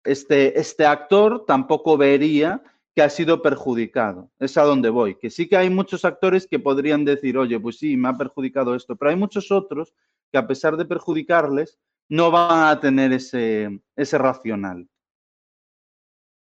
este, este actor tampoco vería que ha sido perjudicado. Es a donde voy. Que sí que hay muchos actores que podrían decir, oye, pues sí, me ha perjudicado esto, pero hay muchos otros que a pesar de perjudicarles, no van a tener ese, ese racional.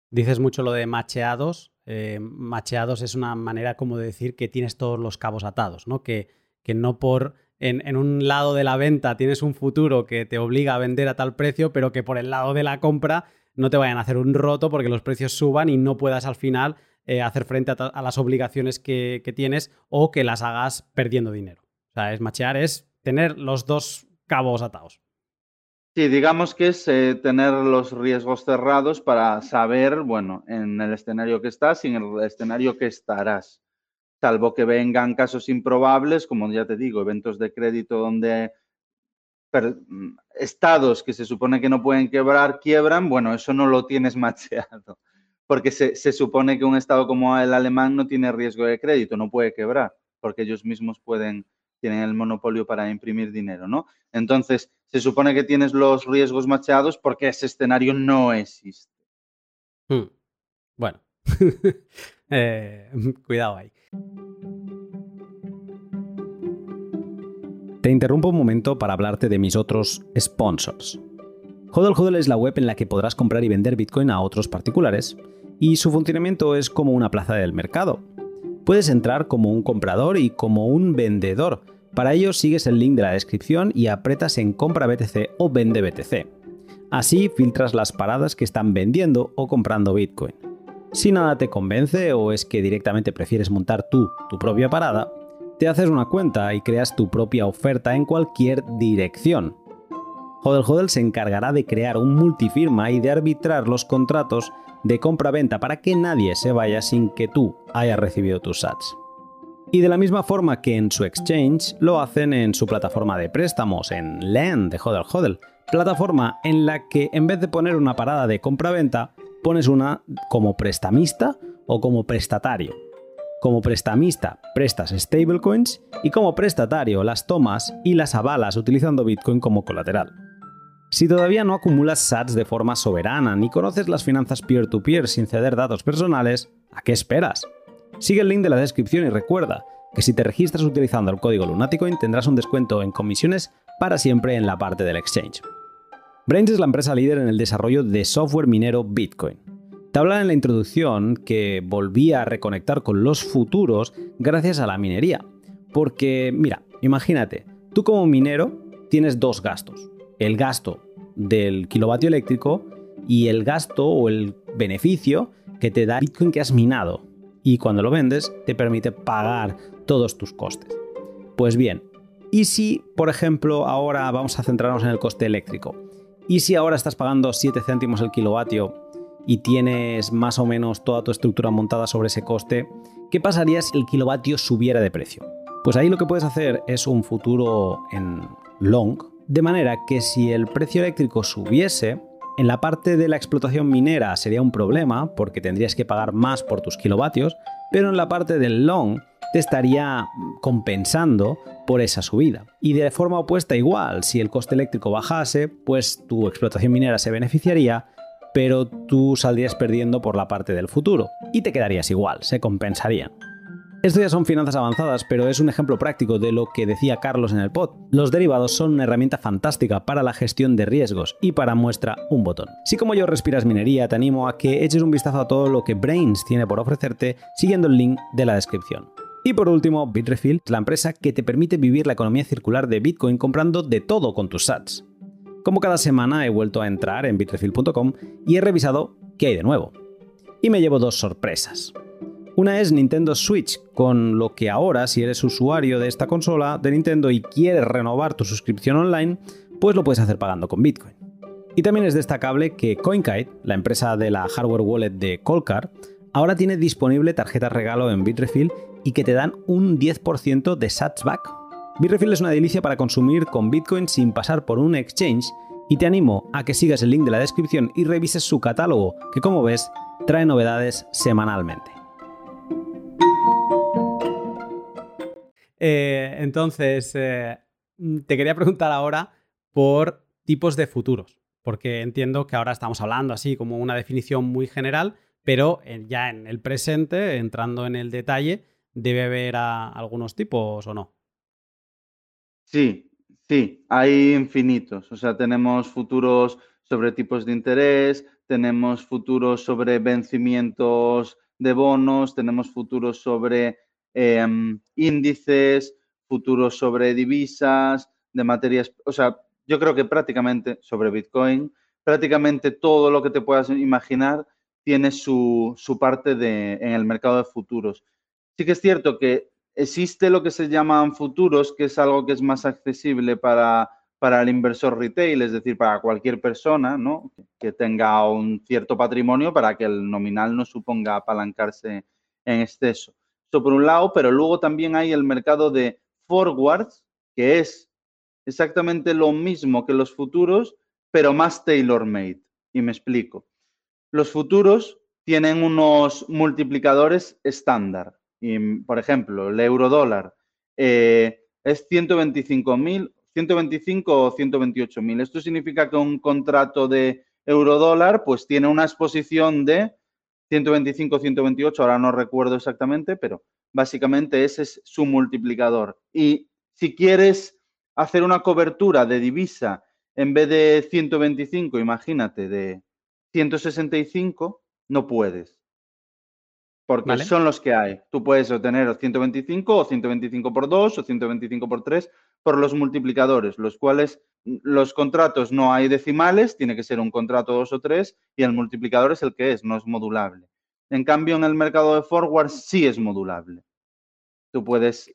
Dices mucho lo de macheados. Eh, macheados es una manera como de decir que tienes todos los cabos atados, ¿no? Que, que no por en, en, un lado de la venta tienes un futuro que te obliga a vender a tal precio, pero que por el lado de la compra no te vayan a hacer un roto porque los precios suban y no puedas al final eh, hacer frente a, las obligaciones que, que, tienes o que las hagas perdiendo dinero. O sea, es machear, es tener los dos cabos atados. Sí, digamos que es eh, tener los riesgos cerrados para saber, bueno, en el escenario que estás y en el escenario que estarás. Salvo que vengan casos improbables, como ya te digo, eventos de crédito donde mm, estados que se supone que no pueden quebrar quiebran, bueno, eso no lo tienes macheado. Porque se, se supone que un estado como el alemán no tiene riesgo de crédito, no puede quebrar, porque ellos mismos pueden tienen el monopolio para imprimir dinero, ¿no? Entonces, se supone que tienes los riesgos macheados porque ese escenario no existe. Hmm. Bueno, eh, cuidado ahí. Te interrumpo un momento para hablarte de mis otros sponsors. Hodl Hodl es la web en la que podrás comprar y vender Bitcoin a otros particulares, y su funcionamiento es como una plaza del mercado, Puedes entrar como un comprador y como un vendedor. Para ello sigues el link de la descripción y apretas en compra BTC o vende BTC. Así filtras las paradas que están vendiendo o comprando Bitcoin. Si nada te convence o es que directamente prefieres montar tú tu propia parada, te haces una cuenta y creas tu propia oferta en cualquier dirección. Hodel Hodel se encargará de crear un multifirma y de arbitrar los contratos de compra-venta para que nadie se vaya sin que tú hayas recibido tus sats. Y de la misma forma que en su exchange, lo hacen en su plataforma de préstamos, en Lend de Hodel Hodel, plataforma en la que en vez de poner una parada de compra-venta, pones una como prestamista o como prestatario. Como prestamista prestas stablecoins y como prestatario las tomas y las avalas utilizando Bitcoin como colateral. Si todavía no acumulas sats de forma soberana ni conoces las finanzas peer-to-peer sin ceder datos personales, ¿a qué esperas? Sigue el link de la descripción y recuerda que si te registras utilizando el código Lunaticoin tendrás un descuento en comisiones para siempre en la parte del exchange. Brains es la empresa líder en el desarrollo de software minero Bitcoin. Te habla en la introducción que volvía a reconectar con los futuros gracias a la minería. Porque, mira, imagínate, tú como minero tienes dos gastos el gasto del kilovatio eléctrico y el gasto o el beneficio que te da Bitcoin que has minado. Y cuando lo vendes te permite pagar todos tus costes. Pues bien, ¿y si, por ejemplo, ahora vamos a centrarnos en el coste eléctrico? ¿Y si ahora estás pagando 7 céntimos el kilovatio y tienes más o menos toda tu estructura montada sobre ese coste, ¿qué pasaría si el kilovatio subiera de precio? Pues ahí lo que puedes hacer es un futuro en long, de manera que si el precio eléctrico subiese, en la parte de la explotación minera sería un problema porque tendrías que pagar más por tus kilovatios, pero en la parte del long te estaría compensando por esa subida. Y de forma opuesta igual, si el coste eléctrico bajase, pues tu explotación minera se beneficiaría, pero tú saldrías perdiendo por la parte del futuro y te quedarías igual, se compensarían. Esto ya son finanzas avanzadas, pero es un ejemplo práctico de lo que decía Carlos en el pod. Los derivados son una herramienta fantástica para la gestión de riesgos y para muestra un botón. Si como yo respiras minería, te animo a que eches un vistazo a todo lo que Brains tiene por ofrecerte siguiendo el link de la descripción. Y por último, Bitrefill, la empresa que te permite vivir la economía circular de Bitcoin comprando de todo con tus sats. Como cada semana he vuelto a entrar en bitrefill.com y he revisado qué hay de nuevo. Y me llevo dos sorpresas. Una es Nintendo Switch, con lo que ahora si eres usuario de esta consola de Nintendo y quieres renovar tu suscripción online, pues lo puedes hacer pagando con Bitcoin. Y también es destacable que CoinKite, la empresa de la hardware wallet de Colcar, ahora tiene disponible tarjetas regalo en Bitrefill y que te dan un 10% de satsback. Bitrefill es una delicia para consumir con Bitcoin sin pasar por un exchange y te animo a que sigas el link de la descripción y revises su catálogo, que como ves trae novedades semanalmente. Eh, entonces, eh, te quería preguntar ahora por tipos de futuros, porque entiendo que ahora estamos hablando así como una definición muy general, pero ya en el presente, entrando en el detalle, debe haber algunos tipos o no. Sí, sí, hay infinitos. O sea, tenemos futuros sobre tipos de interés, tenemos futuros sobre vencimientos de bonos, tenemos futuros sobre em, índices, futuros sobre divisas, de materias, o sea, yo creo que prácticamente sobre Bitcoin, prácticamente todo lo que te puedas imaginar tiene su, su parte de, en el mercado de futuros. Sí que es cierto que existe lo que se llaman futuros, que es algo que es más accesible para, para el inversor retail, es decir, para cualquier persona ¿no? que tenga un cierto patrimonio para que el nominal no suponga apalancarse en exceso. Eso por un lado, pero luego también hay el mercado de forwards, que es exactamente lo mismo que los futuros, pero más tailor-made. Y me explico. Los futuros tienen unos multiplicadores estándar. Y, por ejemplo, el euro dólar eh, es 125.000, 125 o 128.000. Esto significa que un contrato de euro dólar pues tiene una exposición de 125, 128, ahora no recuerdo exactamente, pero básicamente ese es su multiplicador. Y si quieres hacer una cobertura de divisa en vez de 125, imagínate, de 165, no puedes porque son los que hay. Tú puedes obtener 125 o 125 por 2 o 125 por 3 por los multiplicadores, los cuales los contratos no hay decimales, tiene que ser un contrato 2 o 3 y el multiplicador es el que es, no es modulable. En cambio, en el mercado de forward sí es modulable. Tú puedes,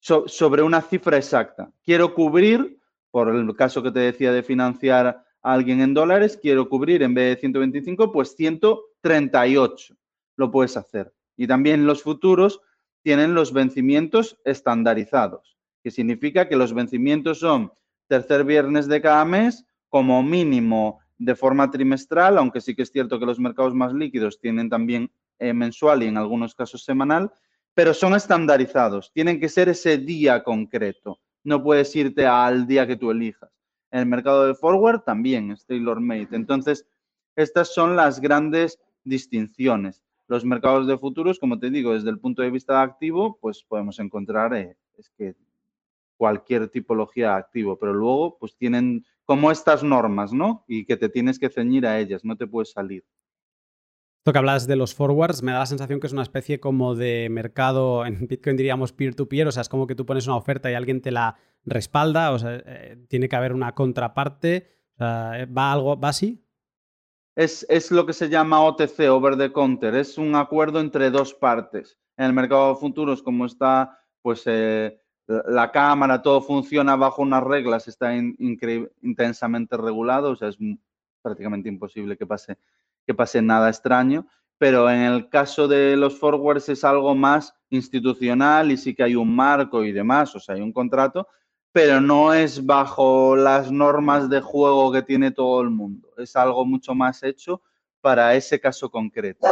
sobre una cifra exacta, quiero cubrir, por el caso que te decía de financiar a alguien en dólares, quiero cubrir en vez de 125, pues 138 lo puedes hacer. Y también los futuros tienen los vencimientos estandarizados, que significa que los vencimientos son tercer viernes de cada mes, como mínimo de forma trimestral, aunque sí que es cierto que los mercados más líquidos tienen también eh, mensual y en algunos casos semanal, pero son estandarizados, tienen que ser ese día concreto, no puedes irte al día que tú elijas. En el mercado de forward también es tailor-made. Entonces, estas son las grandes distinciones los mercados de futuros, como te digo, desde el punto de vista activo, pues podemos encontrar eh, es que cualquier tipología activo, pero luego pues tienen como estas normas, ¿no? Y que te tienes que ceñir a ellas, no te puedes salir. Esto que hablas de los forwards me da la sensación que es una especie como de mercado, en Bitcoin diríamos peer-to-peer, o sea, es como que tú pones una oferta y alguien te la respalda, o sea, eh, tiene que haber una contraparte, ¿va algo, va así? es, lo que se llama OTC, Over the Counter. Es un acuerdo entre dos partes. En el mercado de futuros, como está, pues eh, la cámara, todo funciona bajo unas reglas, está intensamente regulado, o sea, es prácticamente imposible que pase que pase nada extraño, pero en el caso de los forwards es algo más institucional y sí que hay un marco y demás, o sea, hay un contrato, pero no es bajo las normas de juego que tiene todo el mundo, es algo mucho más hecho para ese caso concreto.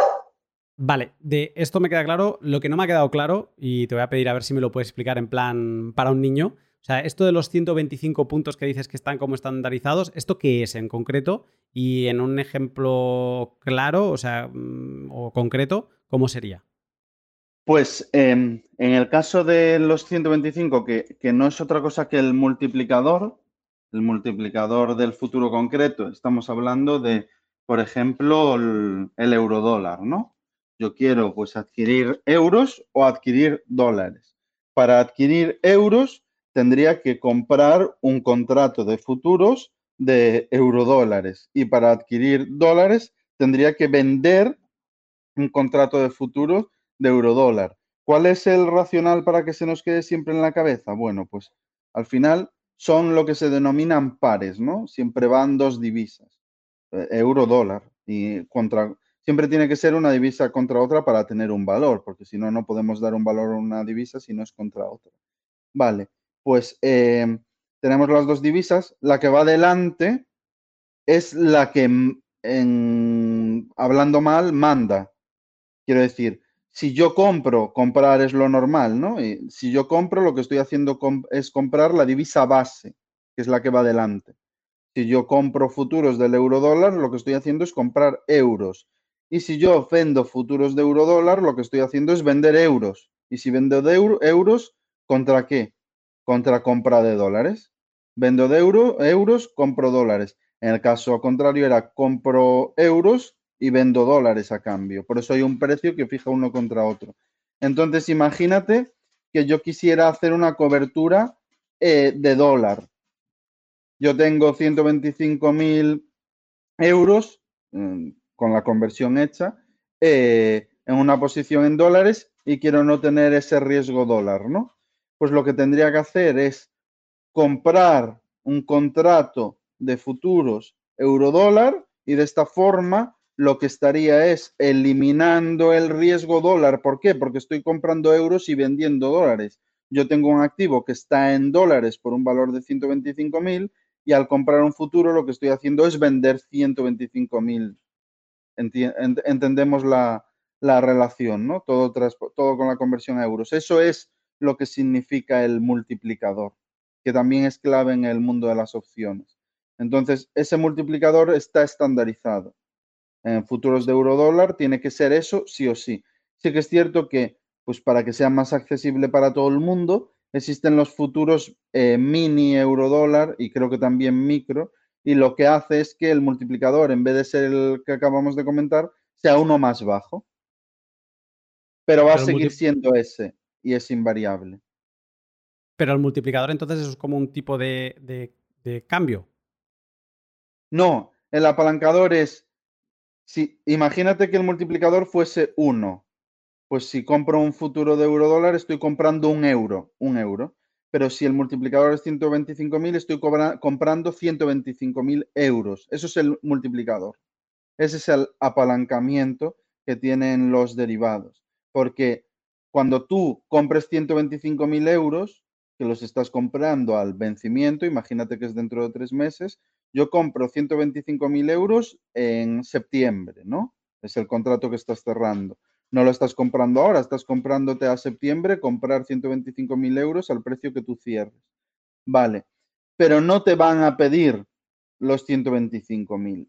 Vale, de esto me queda claro. Lo que no me ha quedado claro, y te voy a pedir a ver si me lo puedes explicar en plan para un niño. O sea, esto de los 125 puntos que dices que están como estandarizados, ¿esto qué es en concreto? Y en un ejemplo claro, o sea, mm, o concreto, ¿cómo sería? Pues em, en el caso de los 125, que, que no es otra cosa que el multiplicador, el multiplicador del futuro concreto, estamos hablando de, por ejemplo, el, el eurodólar, ¿no? Yo quiero pues adquirir euros o adquirir dólares. Para adquirir euros tendría que comprar un contrato de futuros de eurodólares y para adquirir dólares tendría que vender un contrato de futuros de eurodólar. ¿Cuál es el racional para que se nos quede siempre en la cabeza? Bueno, pues al final son lo que se denominan pares, ¿no? Siempre van dos divisas, eh, euro-dólar y contra siempre tiene que ser una divisa contra otra para tener un valor, porque si no, no podemos dar un valor a una divisa si no es contra otra. Vale, pues eh, tenemos las dos divisas. La que va adelante es la que, en, hablando mal, manda. Quiero decir, si yo compro, comprar es lo normal, ¿no? Y si yo compro, lo que estoy haciendo es comprar la divisa base, que es la que va adelante. Si yo compro futuros del euro dólar, lo que estoy haciendo es comprar euros. Y si yo vendo futuros de euro dólar, lo que estoy haciendo es vender euros. Y si vendo de euros, ¿contra qué? Contra compra de dólares. Vendo de euro, euros, compro dólares. En el caso contrario era compro euros y vendo dólares a cambio. Por eso hay un precio que fija uno contra otro. Entonces, imagínate que yo quisiera hacer una cobertura eh, de dólar. Yo tengo 125 mil euros, mm, con la conversión hecha eh, en una posición en dólares y quiero no tener ese riesgo dólar, ¿no? Pues lo que tendría que hacer es comprar un contrato de futuros euro-dólar y de esta forma lo que estaría es eliminando el riesgo dólar. ¿Por qué? Porque estoy comprando euros y vendiendo dólares. Yo tengo un activo que está en dólares por un valor de 125 mil y al comprar un futuro lo que estoy haciendo es vender 125 entendemos la, relación, ¿no? Todo, todo con la conversión a euros. Eso es lo que significa el multiplicador, que también es clave en el mundo de las opciones. Entonces, ese multiplicador está estandarizado. En futuros de euro dólar tiene que ser eso sí o sí. Sí que es cierto que, pues para que sea más accesible para todo el mundo, existen los futuros eh, mini euro dólar y creo que también micro, y lo que hace es que el multiplicador, en vez de ser el que acabamos de comentar, sea uno más bajo. Pero va a seguir siendo ese y es invariable. Pero el multiplicador entonces es como un tipo de, de, cambio. No, el apalancador es, si, imagínate que el multiplicador fuese 1. Pues si compro un futuro de euro dólar, estoy comprando un euro, un euro pero si el multiplicador es 125.000, estoy comprando 125.000 euros. Eso es el multiplicador. Ese es el apalancamiento que tienen los derivados. Porque cuando tú compres 125.000 euros, que los estás comprando al vencimiento, imagínate que es dentro de tres meses, yo compro 125.000 euros en septiembre, ¿no? Es el contrato que estás cerrando no lo estás comprando ahora, estás comprándote a septiembre, comprar 125.000 euros al precio que tú cierres. Vale, pero no te van a pedir los 125.000,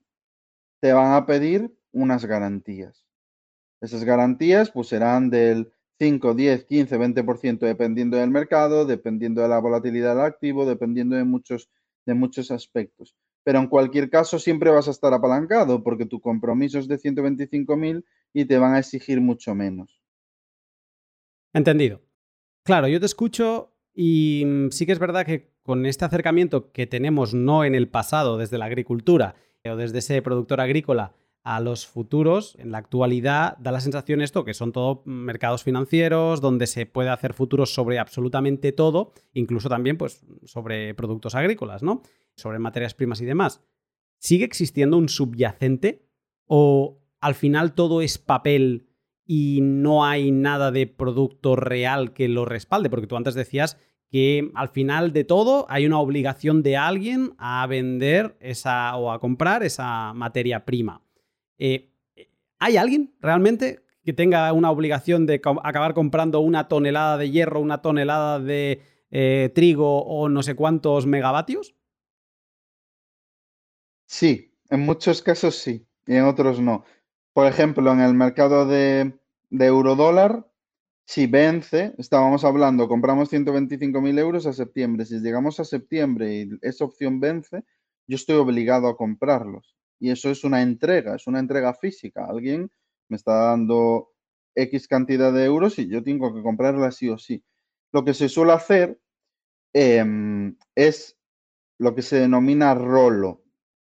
te van a pedir unas garantías. Esas garantías pues serán del 5, 10, 15, 20% dependiendo del mercado, dependiendo de la volatilidad del activo, dependiendo de muchos, de muchos aspectos. Pero en cualquier caso siempre vas a estar apalancado porque tu compromiso es de 125.000 y te van a exigir mucho menos. Entendido. Claro, yo te escucho y mm, sí que es verdad que con este acercamiento que tenemos no en el pasado desde la agricultura o desde ese productor agrícola a los futuros, en la actualidad da la sensación esto que son todo mercados financieros donde se puede hacer futuros sobre absolutamente todo, incluso también pues sobre productos agrícolas, ¿no? Sobre materias primas y demás. ¿Sigue existiendo un subyacente ¿O al final todo es papel y no hay nada de producto real que lo respalde? Porque tú antes decías que al final de todo hay una obligación de alguien a vender esa o a comprar esa materia prima. Eh, ¿Hay alguien realmente que tenga una obligación de acabar comprando una tonelada de hierro, una tonelada de eh, trigo o no sé cuántos megavatios? Sí, en muchos casos sí y en otros no. Por ejemplo, en el mercado de, de eurodólar, si vence, estábamos hablando, compramos 125.000 euros a septiembre. Si llegamos a septiembre y esa opción vence, yo estoy obligado a comprarlos. Y eso es una entrega, es una entrega física. Alguien me está dando X cantidad de euros y yo tengo que comprarla sí o sí. Lo que se suele hacer em, es lo que se denomina rolo.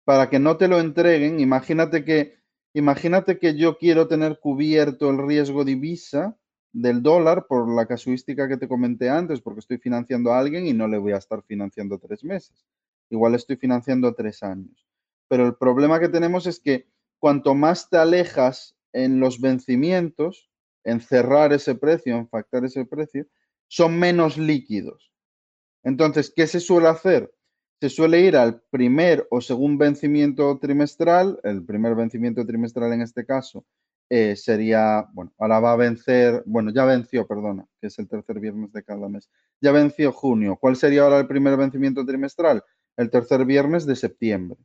Para que no te lo entreguen, imagínate que, imagínate que yo quiero tener cubierto el riesgo divisa del dólar por la casuística que te comenté antes, porque estoy financiando a alguien y no le voy a estar financiando tres meses. Igual estoy financiando tres años. Pero el problema que tenemos es que cuanto más te alejas en los vencimientos, en cerrar ese precio, en factar ese precio, son menos líquidos. Entonces, ¿qué se suele hacer? Se suele ir al primer o segundo vencimiento trimestral, el primer vencimiento trimestral en este caso, eh, sería, bueno, ahora va a vencer, bueno, ya venció, perdona, que es el tercer viernes de cada mes. Ya venció junio. ¿Cuál sería ahora el primer vencimiento trimestral? El tercer viernes de septiembre.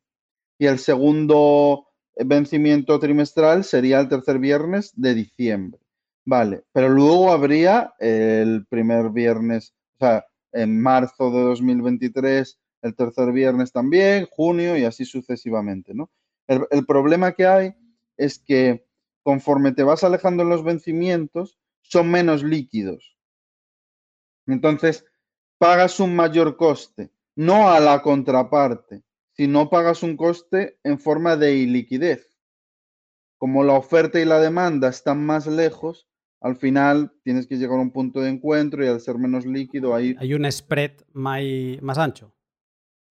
Y el segundo vencimiento trimestral sería el tercer viernes de diciembre. Vale, pero luego habría el primer viernes, o sea, en marzo de 2023, el tercer viernes también, junio y así sucesivamente, ¿no? El, problema que hay es que conforme te vas alejando en los vencimientos, son menos líquidos. Entonces, pagas un mayor coste, no a la contraparte, sino pagas un coste en forma de iliquidez. Como la oferta y la demanda están más lejos, al final tienes que llegar a un punto de encuentro y al ser menos líquido ahí... Hay un spread más ancho.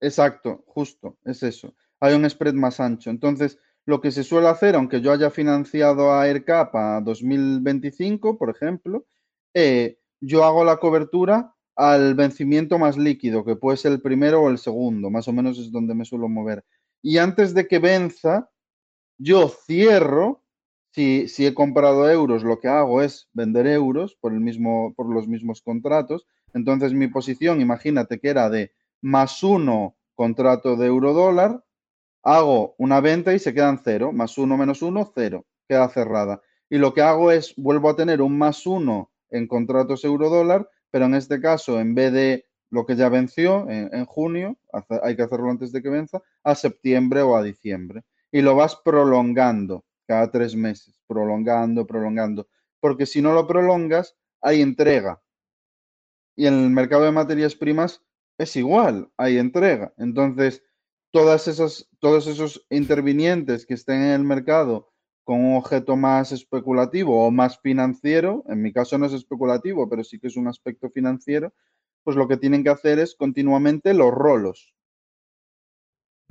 Exacto, justo, es eso. Hay un spread más ancho. Entonces, lo que se suele hacer, aunque yo haya financiado a AirCap a 2025, por ejemplo, eh, yo hago la cobertura al vencimiento más líquido, que puede ser el primero o el segundo, más o menos es donde me suelo mover. Y antes de que venza, yo cierro, si, si he comprado euros, lo que hago es vender euros por, el mismo, por los mismos contratos. Entonces mi posición, imagínate que era de más uno contrato de euro dólar, hago una venta y se quedan cero, más uno menos uno, cero, queda cerrada. Y lo que hago es, vuelvo a tener un más uno en contratos euro-dólar, pero en este caso, en vez de lo que ya venció en, junio, hay que hacerlo antes de que venza, a septiembre o a diciembre. Y lo vas prolongando cada tres meses, prolongando, prolongando. Porque si no lo prolongas, hay entrega. Y en el mercado de materias primas es igual, hay entrega. Entonces, todas esas, todos esos intervinientes que estén en el mercado con un objeto más especulativo o más financiero, en mi caso no es especulativo, pero sí que es un aspecto financiero, pues lo que tienen que hacer es continuamente los rolos.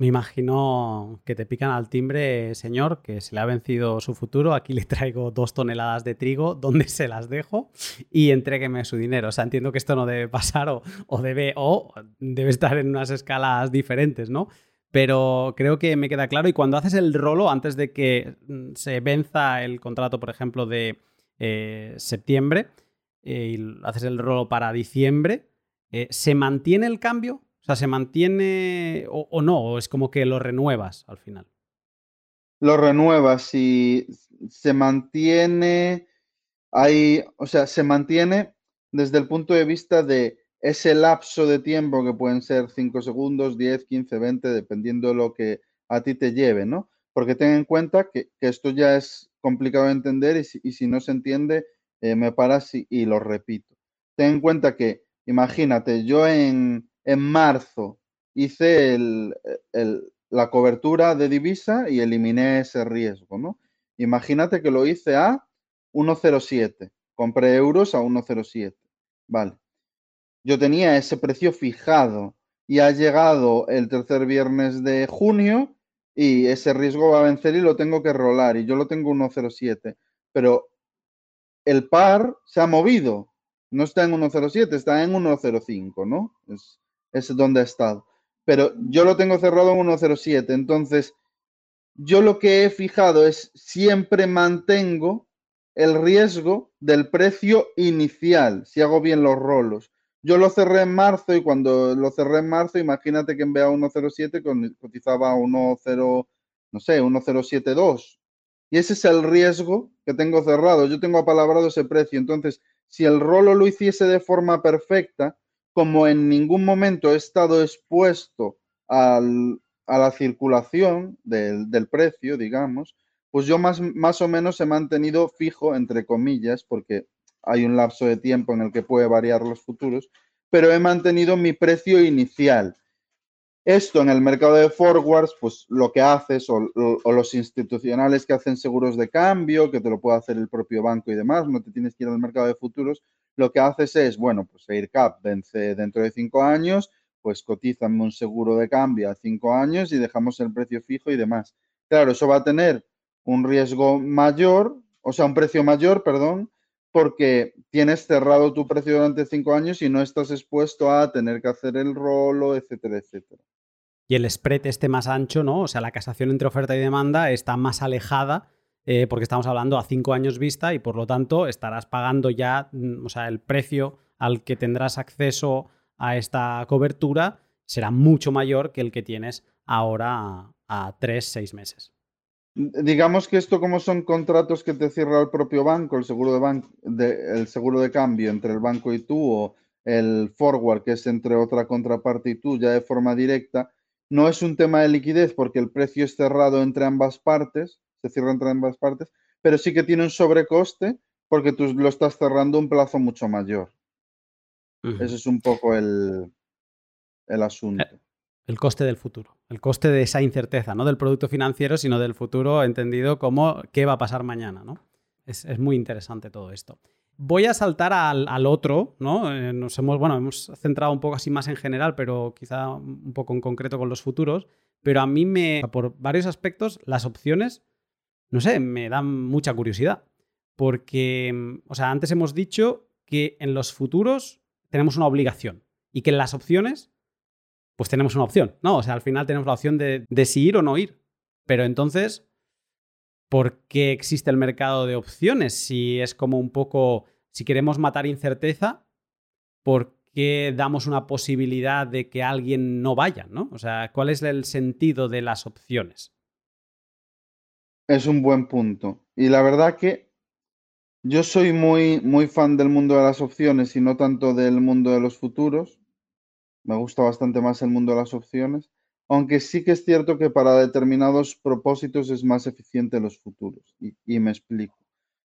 Me imagino que te pican al timbre, señor, que se le ha vencido su futuro. Aquí le traigo dos toneladas de trigo, ¿dónde se las dejo? Y entrégueme su dinero. O sea, entiendo que esto no debe pasar o, debe, o debe estar en unas escalas diferentes, ¿no? pero creo que me queda claro. Y cuando haces el rolo, antes de que mm, se venza el contrato, por ejemplo, de eh, septiembre, eh, y haces el rolo para diciembre, eh, ¿se mantiene el cambio? O sea, ¿se mantiene o, no? ¿O es como que lo renuevas al final? Lo renuevas y se mantiene ahí, o sea, se mantiene desde el punto de vista de ese lapso de tiempo que pueden ser 5 segundos, 10, 15, 20, dependiendo de lo que a ti te lleve, ¿no? Porque ten en cuenta que, esto ya es complicado de entender y si, no se entiende, eh, me paras y, lo repito. Ten en cuenta que, imagínate, yo en, marzo hice la cobertura de divisa y eliminé ese riesgo, ¿no? Imagínate que lo hice a 1,07. Compré euros a 1,07. Vale yo tenía ese precio fijado y ha llegado el tercer viernes de junio y ese riesgo va a vencer y lo tengo que rolar y yo lo tengo 1.07, pero el par se ha movido, no está en 1.07, está en 1.05, ¿no? Es donde ha estado. Pero yo lo tengo cerrado en 1.07, entonces yo lo que he fijado es siempre mantengo el riesgo del precio inicial, si hago bien los rolos. Yo lo cerré en marzo y cuando lo cerré en marzo, imagínate que en vez a 1.07 cotizaba a 1.0, no sé, 1.072. Y ese es el riesgo que tengo cerrado. Yo tengo apalabrado ese precio. Entonces, si el rolo lo hiciese de forma perfecta, como en ningún momento he estado expuesto a la circulación del, precio, digamos, pues yo más, más o menos he mantenido fijo, entre comillas, porque hay un lapso de tiempo en el que puede variar los futuros, pero he mantenido mi precio inicial. Esto en el mercado de forwards, pues lo que haces, o, o, los institucionales que hacen seguros de cambio, que te lo puede hacer el propio banco y demás, no te tienes que ir al mercado de futuros, lo que haces es, bueno, pues AirCap vence dentro de cinco años, pues cotizan un seguro de cambio a cinco años y dejamos el precio fijo y demás. Claro, eso va a tener un riesgo mayor, o sea, un precio mayor, perdón, porque tienes cerrado tu precio durante cinco años y no estás expuesto a tener que hacer el rolo, etcétera, etcétera. Y el spread esté más ancho, ¿no? O sea, la casación entre oferta y demanda está más alejada eh, porque estamos hablando a cinco años vista y por lo tanto estarás pagando ya, mm, o sea, el precio al que tendrás acceso a esta cobertura será mucho mayor que el que tienes ahora a, tres, seis meses. Digamos que esto como son contratos que te cierra el propio banco, el seguro de, ban el seguro de cambio entre el banco y tú o el forward que es entre otra contraparte y tú ya de forma directa, no es un tema de liquidez porque el precio es cerrado entre ambas partes, se cierra entre ambas partes, pero sí que tiene un sobrecoste porque tú lo estás cerrando un plazo mucho mayor. Uh -huh. Ese es un poco el, el asunto. Eh, el coste del futuro, el coste de esa incerteza, no del producto financiero, sino del futuro entendido como qué va a pasar mañana, ¿no? Es, es muy interesante todo esto. Voy a saltar al, al otro, ¿no? Eh, nos hemos, bueno, hemos centrado un poco así más en general, pero quizá un poco en concreto con los futuros. Pero a mí me, por varios aspectos, las opciones, no sé, me dan mucha curiosidad. Porque, o sea, antes hemos dicho que en los futuros tenemos una obligación y que en las opciones pues tenemos una opción, ¿no? O sea, al final tenemos la opción de, de si ir o no ir. Pero entonces, ¿por qué existe el mercado de opciones? Si es como un poco, si queremos matar incerteza, ¿por qué damos una posibilidad de que alguien no vaya, ¿no? O sea, ¿cuál es el sentido de las opciones? Es un buen punto. Y la verdad que yo soy muy, muy fan del mundo de las opciones y no tanto del mundo de los futuros. Me gusta bastante más el mundo de las opciones, aunque sí que es cierto que para determinados propósitos es más eficiente los futuros. Y, y me explico.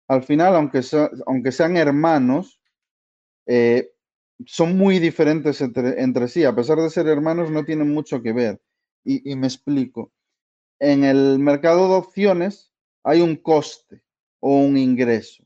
Al final, aunque, aunque sean hermanos, eh, son muy diferentes entre, entre, sí. A pesar de ser hermanos, no tienen mucho que ver. Y, y me explico. En el mercado de opciones hay un coste o un ingreso.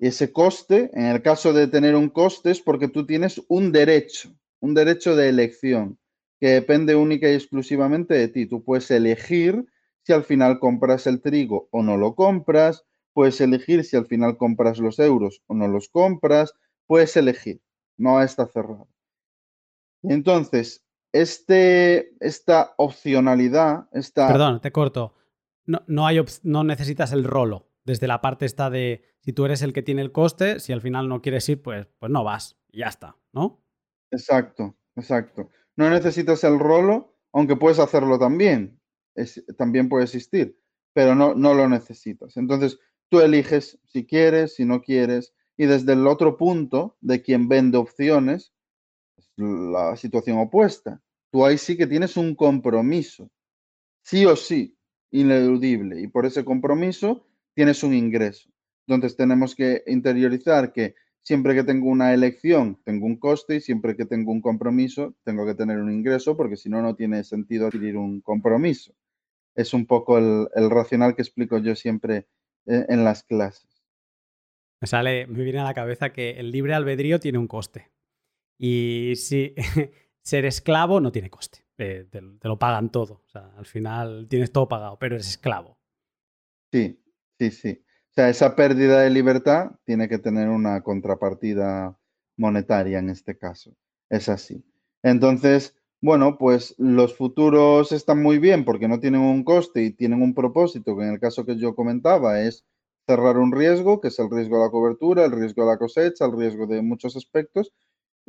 Y ese coste, en el caso de tener un coste, es porque tú tienes un derecho un derecho de elección que depende única y exclusivamente de ti. Tú puedes elegir si al final compras el trigo o no lo compras, puedes elegir si al final compras los euros o no los compras, puedes elegir, no está cerrado. Entonces, este, esta opcionalidad, esta... Perdón, te corto. No, no, hay no necesitas el rolo. Desde la parte esta de si tú eres el que tiene el coste, si al final no quieres ir, pues, pues no vas. Y ya está, ¿no? Exacto, exacto. No necesitas el rolo, aunque puedes hacerlo también. Es, también puede existir, pero no, no lo necesitas. Entonces, tú eliges si quieres, si no quieres, y desde el otro punto de quien vende opciones, la situación opuesta. Tú ahí sí que tienes un compromiso, sí o sí, ineludible, y por ese compromiso tienes un ingreso. Entonces tenemos que interiorizar que siempre que tengo una elección, tengo un coste y siempre que tengo un compromiso, tengo que tener un ingreso porque si no, no tiene sentido adquirir un compromiso. Es un poco el, racional que explico yo siempre en, en las clases. Me sale, me viene a la cabeza que el libre albedrío tiene un coste. Y si ser esclavo no tiene coste. te, lo pagan todo. Al final tienes todo pagado, pero eres esclavo. Sí, sí, sí. O sea, esa pérdida de libertad tiene que tener una contrapartida monetaria en este caso. Es así. Entonces, bueno, pues los futuros están muy bien porque no tienen un coste y tienen un propósito, que en el caso que yo comentaba es cerrar un riesgo, que es el riesgo de la cobertura, el riesgo de la cosecha, el riesgo de muchos aspectos,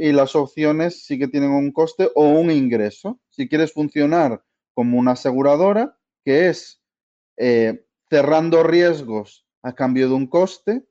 y las opciones sí que tienen un coste o un ingreso. Si quieres funcionar como una aseguradora, que es eh, cerrando riesgos a cambio de un coste, es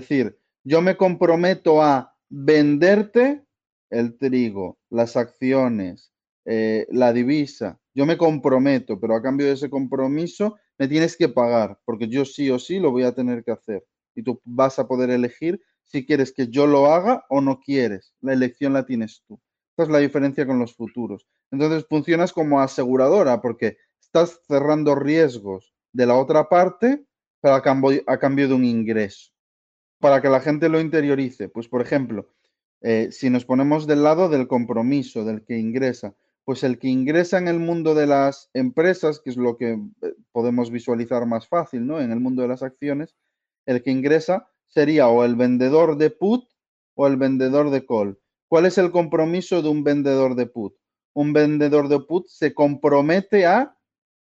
decir, yo me comprometo a venderte el trigo, las acciones, eh, la divisa. Yo me comprometo, pero a cambio de ese compromiso me tienes que pagar, porque yo sí o sí lo voy a tener que hacer. Y tú vas a poder elegir si quieres que yo lo haga o no quieres. La elección la tienes tú. Esta es la diferencia con los futuros. Entonces funcionas como aseguradora porque estás cerrando riesgos de la otra parte pero a cambio, a cambio de un ingreso. Para que la gente lo interiorice, pues por ejemplo, eh, si nos ponemos del lado del compromiso, del que ingresa, pues el que ingresa en el mundo de las empresas, que es lo que eh, podemos visualizar más fácil, ¿no? En el mundo de las acciones, el que ingresa sería o el vendedor de put o el vendedor de call. ¿Cuál es el compromiso de un vendedor de put? Un vendedor de put se compromete a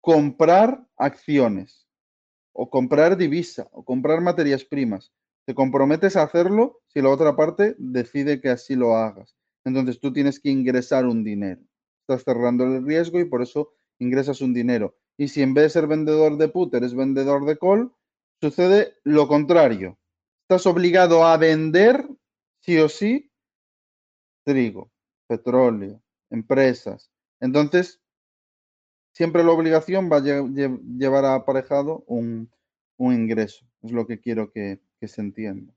comprar acciones o comprar divisa o comprar materias primas. Te comprometes a hacerlo si la otra parte decide que así lo hagas. Entonces tú tienes que ingresar un dinero. Estás cerrando el riesgo y por eso ingresas un dinero. Y si en vez de ser vendedor de put eres vendedor de call, sucede lo contrario. Estás obligado a vender sí o sí trigo, petróleo, empresas. Entonces, siempre la obligación va a llevar aparejado un, un ingreso. Es lo que quiero que, que se entienda.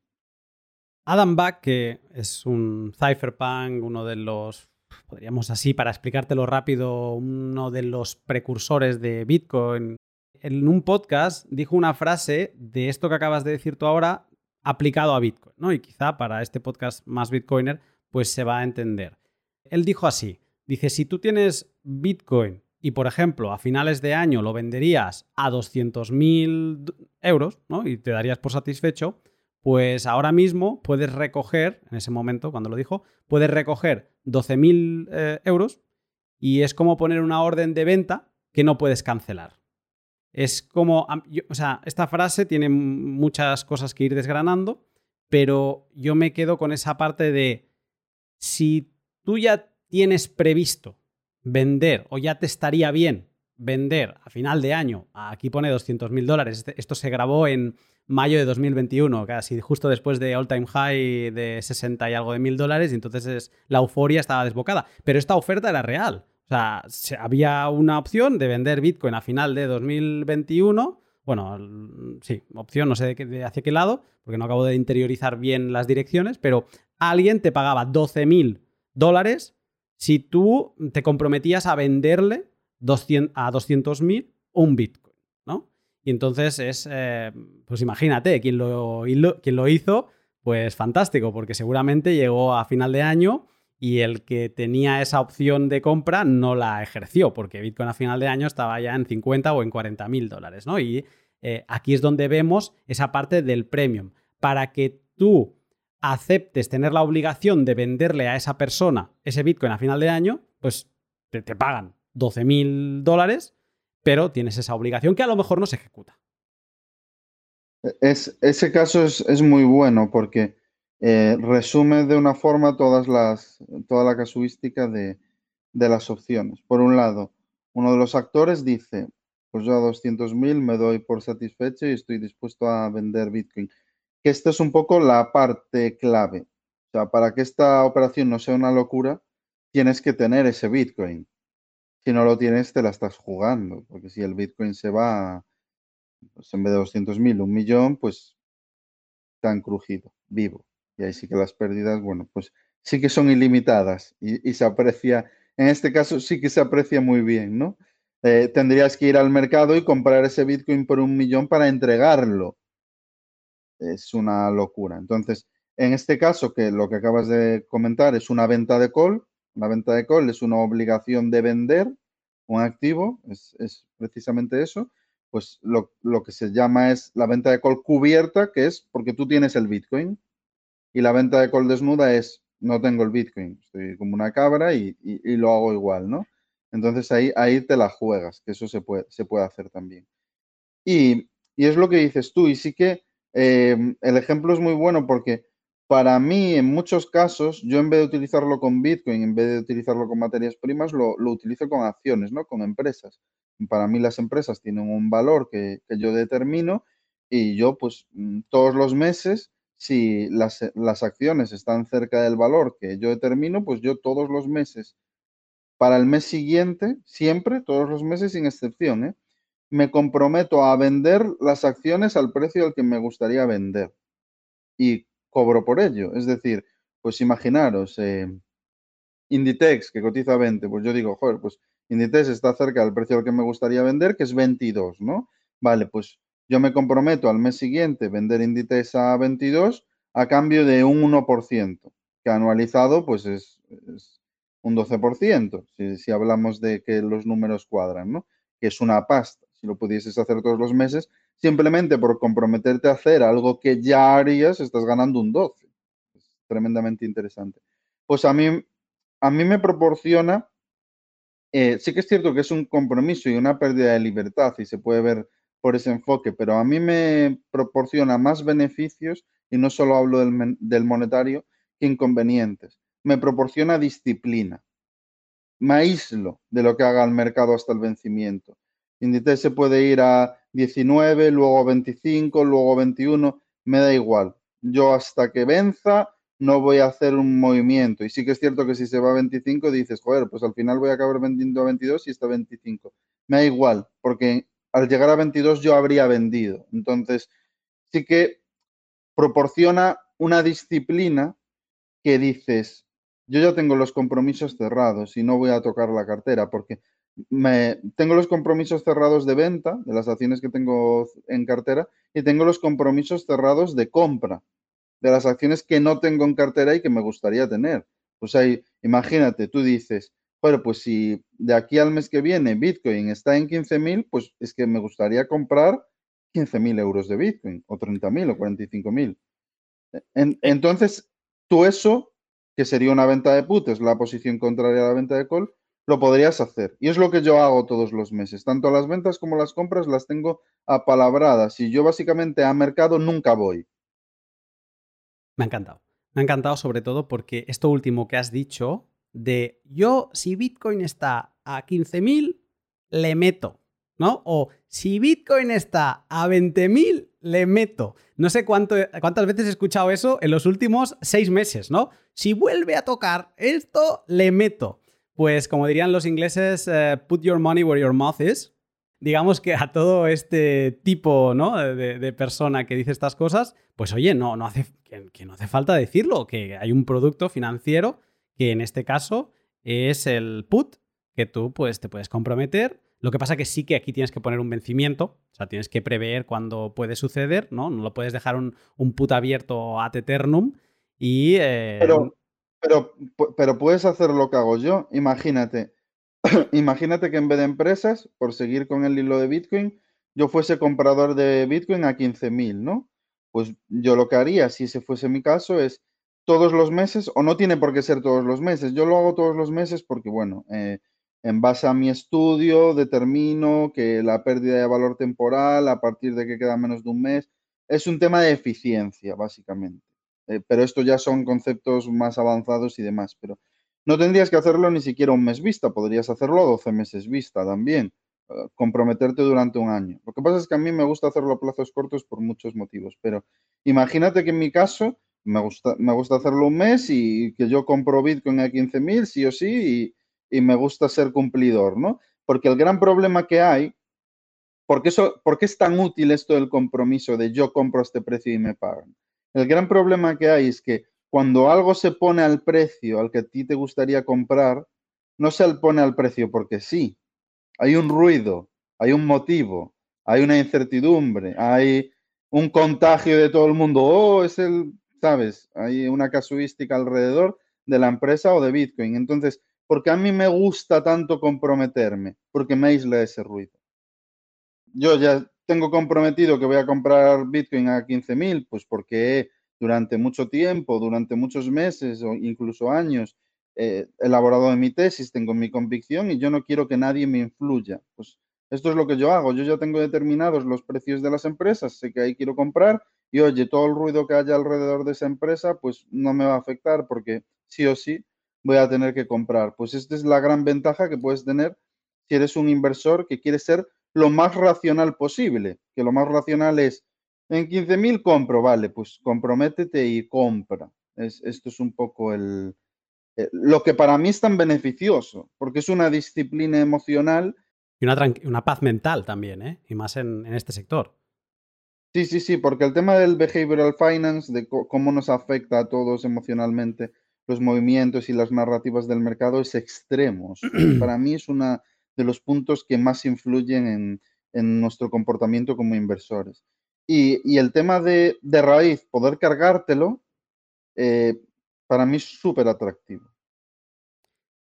Adam Back, que es un cypherpunk, uno de los, podríamos así, para explicártelo rápido, uno de los precursores de Bitcoin, en un podcast dijo una frase de esto que acabas de decir tú ahora aplicado a Bitcoin, ¿no? Y quizá para este podcast más Bitcoiner, pues se va a entender. Él dijo así, dice, si tú tienes Bitcoin y, por ejemplo, a finales de año lo venderías a 200.000 euros ¿no? y te darías por satisfecho, pues ahora mismo puedes recoger, en ese momento, cuando lo dijo, puedes recoger 12.000 eh, euros y es como poner una orden de venta que no puedes cancelar. Es como, o sea, esta frase tiene muchas cosas que ir desgranando, pero yo me quedo con esa parte de si tú ya tienes previsto vender o ya te estaría bien vender a final de año, aquí pone 200 mil dólares, este, esto se grabó en mayo de 2021, casi justo después de all time high de 60 y algo de mil dólares, y entonces la euforia estaba desbocada. Pero esta oferta era real. O sea, había una opción de vender Bitcoin a final de 2021. Bueno, sí, opción, no sé de, hacia qué lado, porque no acabo de interiorizar bien las direcciones, pero alguien te pagaba 12 mil dólares si tú te comprometías a venderle a 200.000 un Bitcoin, ¿no? Y entonces es, eh, pues imagínate, quien lo, quien lo hizo, pues fantástico, porque seguramente llegó a final de año y el que tenía esa opción de compra no la ejerció, porque Bitcoin a final de año estaba ya en 50 o en 40 mil dólares, ¿no? Y eh, aquí es donde vemos esa parte del premium. Para que tú aceptes tener la obligación de venderle a esa persona ese Bitcoin a final de año, pues te, pagan 12 mil dólares, pero tienes esa obligación que a lo mejor no se ejecuta. Es, ese caso es, muy bueno porque eh, resume de una forma todas las, toda la casuística de, de, las opciones. Por un lado, uno de los actores dice, pues yo a 200 mil me doy por satisfecho y estoy dispuesto a vender Bitcoin que esta es un poco la parte clave. O sea, para que esta operación no sea una locura, tienes que tener ese Bitcoin. Si no lo tienes, te la estás jugando, porque si el Bitcoin se va, pues en vez de 200.000, un millón, pues tan crujido, vivo. Y ahí sí que las pérdidas, bueno, pues sí que son ilimitadas y, se aprecia, en este caso sí que se aprecia muy bien, ¿no? Eh, tendrías que ir al mercado y comprar ese Bitcoin por un millón para entregarlo es una locura. Entonces, en este caso, que lo que acabas de comentar es una venta de call, La venta de call es una obligación de vender un activo, es, precisamente eso. Pues lo, lo, que se llama es la venta de call cubierta, que es porque tú tienes el Bitcoin. Y la venta de call desnuda es no tengo el Bitcoin, estoy como una cabra y, lo hago igual, ¿no? Entonces ahí, ahí te la juegas, que eso se puede, se puede hacer también. Y, es lo que dices tú, y sí que em, el ejemplo es muy bueno porque para mí, en muchos casos, yo en vez de utilizarlo con Bitcoin, en vez de utilizarlo con materias primas, lo, utilizo con acciones, ¿no? Con empresas. Para mí las empresas tienen un valor que, que yo determino y yo, pues, mm, todos los meses si las, las, acciones están cerca del valor que yo determino, pues yo todos los meses, para el mes siguiente, siempre, todos los meses sin excepción, ¿eh? me comprometo a vender las acciones al precio al que me gustaría vender y cobro por ello. Es decir, pues imaginaros, eh, Inditex, que cotiza 20, pues yo digo, joder, pues Inditex está cerca del precio al que me gustaría vender, que es 22, ¿no? Vale, pues yo me comprometo al mes siguiente vender Inditex a 22 a cambio de un 1%, que anualizado pues es, un 12%, si, si, hablamos de que los números cuadran, ¿no? Que es una pasta, si lo pudieses hacer todos los meses, simplemente por comprometerte a hacer algo que ya harías, estás ganando un 12. Es tremendamente interesante. Pues a mí, a mí me proporciona, eh, sí que es cierto que es un compromiso y una pérdida de libertad y se puede ver por ese enfoque, pero a mí me proporciona más beneficios, y no solo hablo del, monetario, que inconvenientes. Me proporciona disciplina. Me aíslo de lo que haga el mercado hasta el vencimiento. Inditex se puede ir a 19, luego 25, luego 21, me da igual. Yo hasta que venza no voy a hacer un movimiento. Y sí que es cierto que si se va a 25 dices, joder, pues al final voy a acabar vendiendo a 22 y está 25. Me da igual, porque al llegar a 22 yo habría vendido. Entonces, sí que proporciona una disciplina que dices, yo ya tengo los compromisos cerrados y no voy a tocar la cartera porque me, tengo los compromisos cerrados de venta de las acciones que tengo en cartera y tengo los compromisos cerrados de compra de las acciones que no tengo en cartera y que me gustaría tener. Pues ahí, imagínate, tú dices, bueno, pues si de aquí al mes que viene Bitcoin está en 15.000, pues es que me gustaría comprar 15.000 euros de Bitcoin, o 30.000 o 45.000. En, entonces, tú eso, que sería una venta de put, es la posición contraria a la venta de call, lo podrías hacer. Y es lo que yo hago todos los meses. Tanto las ventas como las compras las tengo apalabradas. Y yo básicamente a mercado nunca voy. Me ha encantado. Me ha encantado sobre todo porque esto último que has dicho de yo, si Bitcoin está a 15.000, le meto, ¿no? O si Bitcoin está a 20.000, le meto. No sé cuánto, cuántas veces he escuchado eso en los últimos seis meses, ¿no? Si vuelve a tocar esto, le meto. Pues como dirían los ingleses, eh, put your money where your mouth is. Digamos que a todo este tipo ¿no? de, persona que dice estas cosas, pues oye, no, no hace, que no hace falta decirlo, que hay un producto financiero que en este caso es el put, que tú pues, te puedes comprometer. Lo que pasa que sí que aquí tienes que poner un vencimiento, o sea, tienes que prever cuándo puede suceder, ¿no? No lo puedes dejar un, put abierto ad eternum y... Eh, pero, pero, pero puedes hacer lo que hago yo. Imagínate, imagínate que en vez de empresas, por seguir con el hilo de Bitcoin, yo fuese comprador de Bitcoin a 15.000, ¿no? Pues yo lo que haría, si ese fuese mi caso, es todos los meses, o no tiene por qué ser todos los meses. Yo lo hago todos los meses porque, bueno, eh, en base a mi estudio determino que la pérdida de valor temporal a partir de que queda menos de un mes es un tema de eficiencia, básicamente. Eh, pero esto ya son conceptos más avanzados y demás. Pero no tendrías que hacerlo ni siquiera un mes vista, podrías hacerlo 12 meses vista también, eh, comprometerte durante un año. Lo que pasa es que a mí me gusta hacerlo a plazos cortos por muchos motivos, pero imagínate que en mi caso me gusta, me gusta hacerlo un mes y que yo compro Bitcoin a 15.000, sí o sí, y, me gusta ser cumplidor, ¿no? Porque el gran problema que hay, porque eso, ¿por qué es tan útil esto del compromiso de yo compro este precio y me pagan? El gran problema que hay es que cuando algo se pone al precio al que a ti te gustaría comprar, no se pone al precio porque sí. Hay un ruido, hay un motivo, hay una incertidumbre, hay un contagio de todo el mundo. Oh, es el ¿sabes? Hay una casuística alrededor de la empresa o de Bitcoin. Entonces, ¿por qué a mí me gusta tanto comprometerme? Porque me aísla ese ruido. Yo ya tengo comprometido que voy a comprar Bitcoin a 15.000, pues porque durante mucho tiempo, durante muchos meses o incluso años, he elaborado en mi tesis, tengo mi convicción y yo no quiero que nadie me influya. Pues esto es lo que yo hago. Yo ya tengo determinados los precios de las empresas, sé que ahí quiero comprar y oye, todo el ruido que haya alrededor de esa empresa, pues no me va a afectar porque sí o sí voy a tener que comprar. Pues esta es la gran ventaja que puedes tener si eres un inversor que quiere ser lo más racional posible, que lo más racional es, en 15.000 compro, vale, pues comprométete y compra. Es, esto es un poco el, eh, lo que para mí es tan beneficioso, porque es una disciplina emocional. Y una, una paz mental también, ¿eh? Y más en, en, este sector. Sí, sí, sí, porque el tema del behavioral finance, de cómo nos afecta a todos emocionalmente los movimientos y las narrativas del mercado, es extremo. para mí es una de los puntos que más influyen en, nuestro comportamiento como inversores. Y, el tema de, raíz, poder cargártelo, eh, para mí es súper atractivo.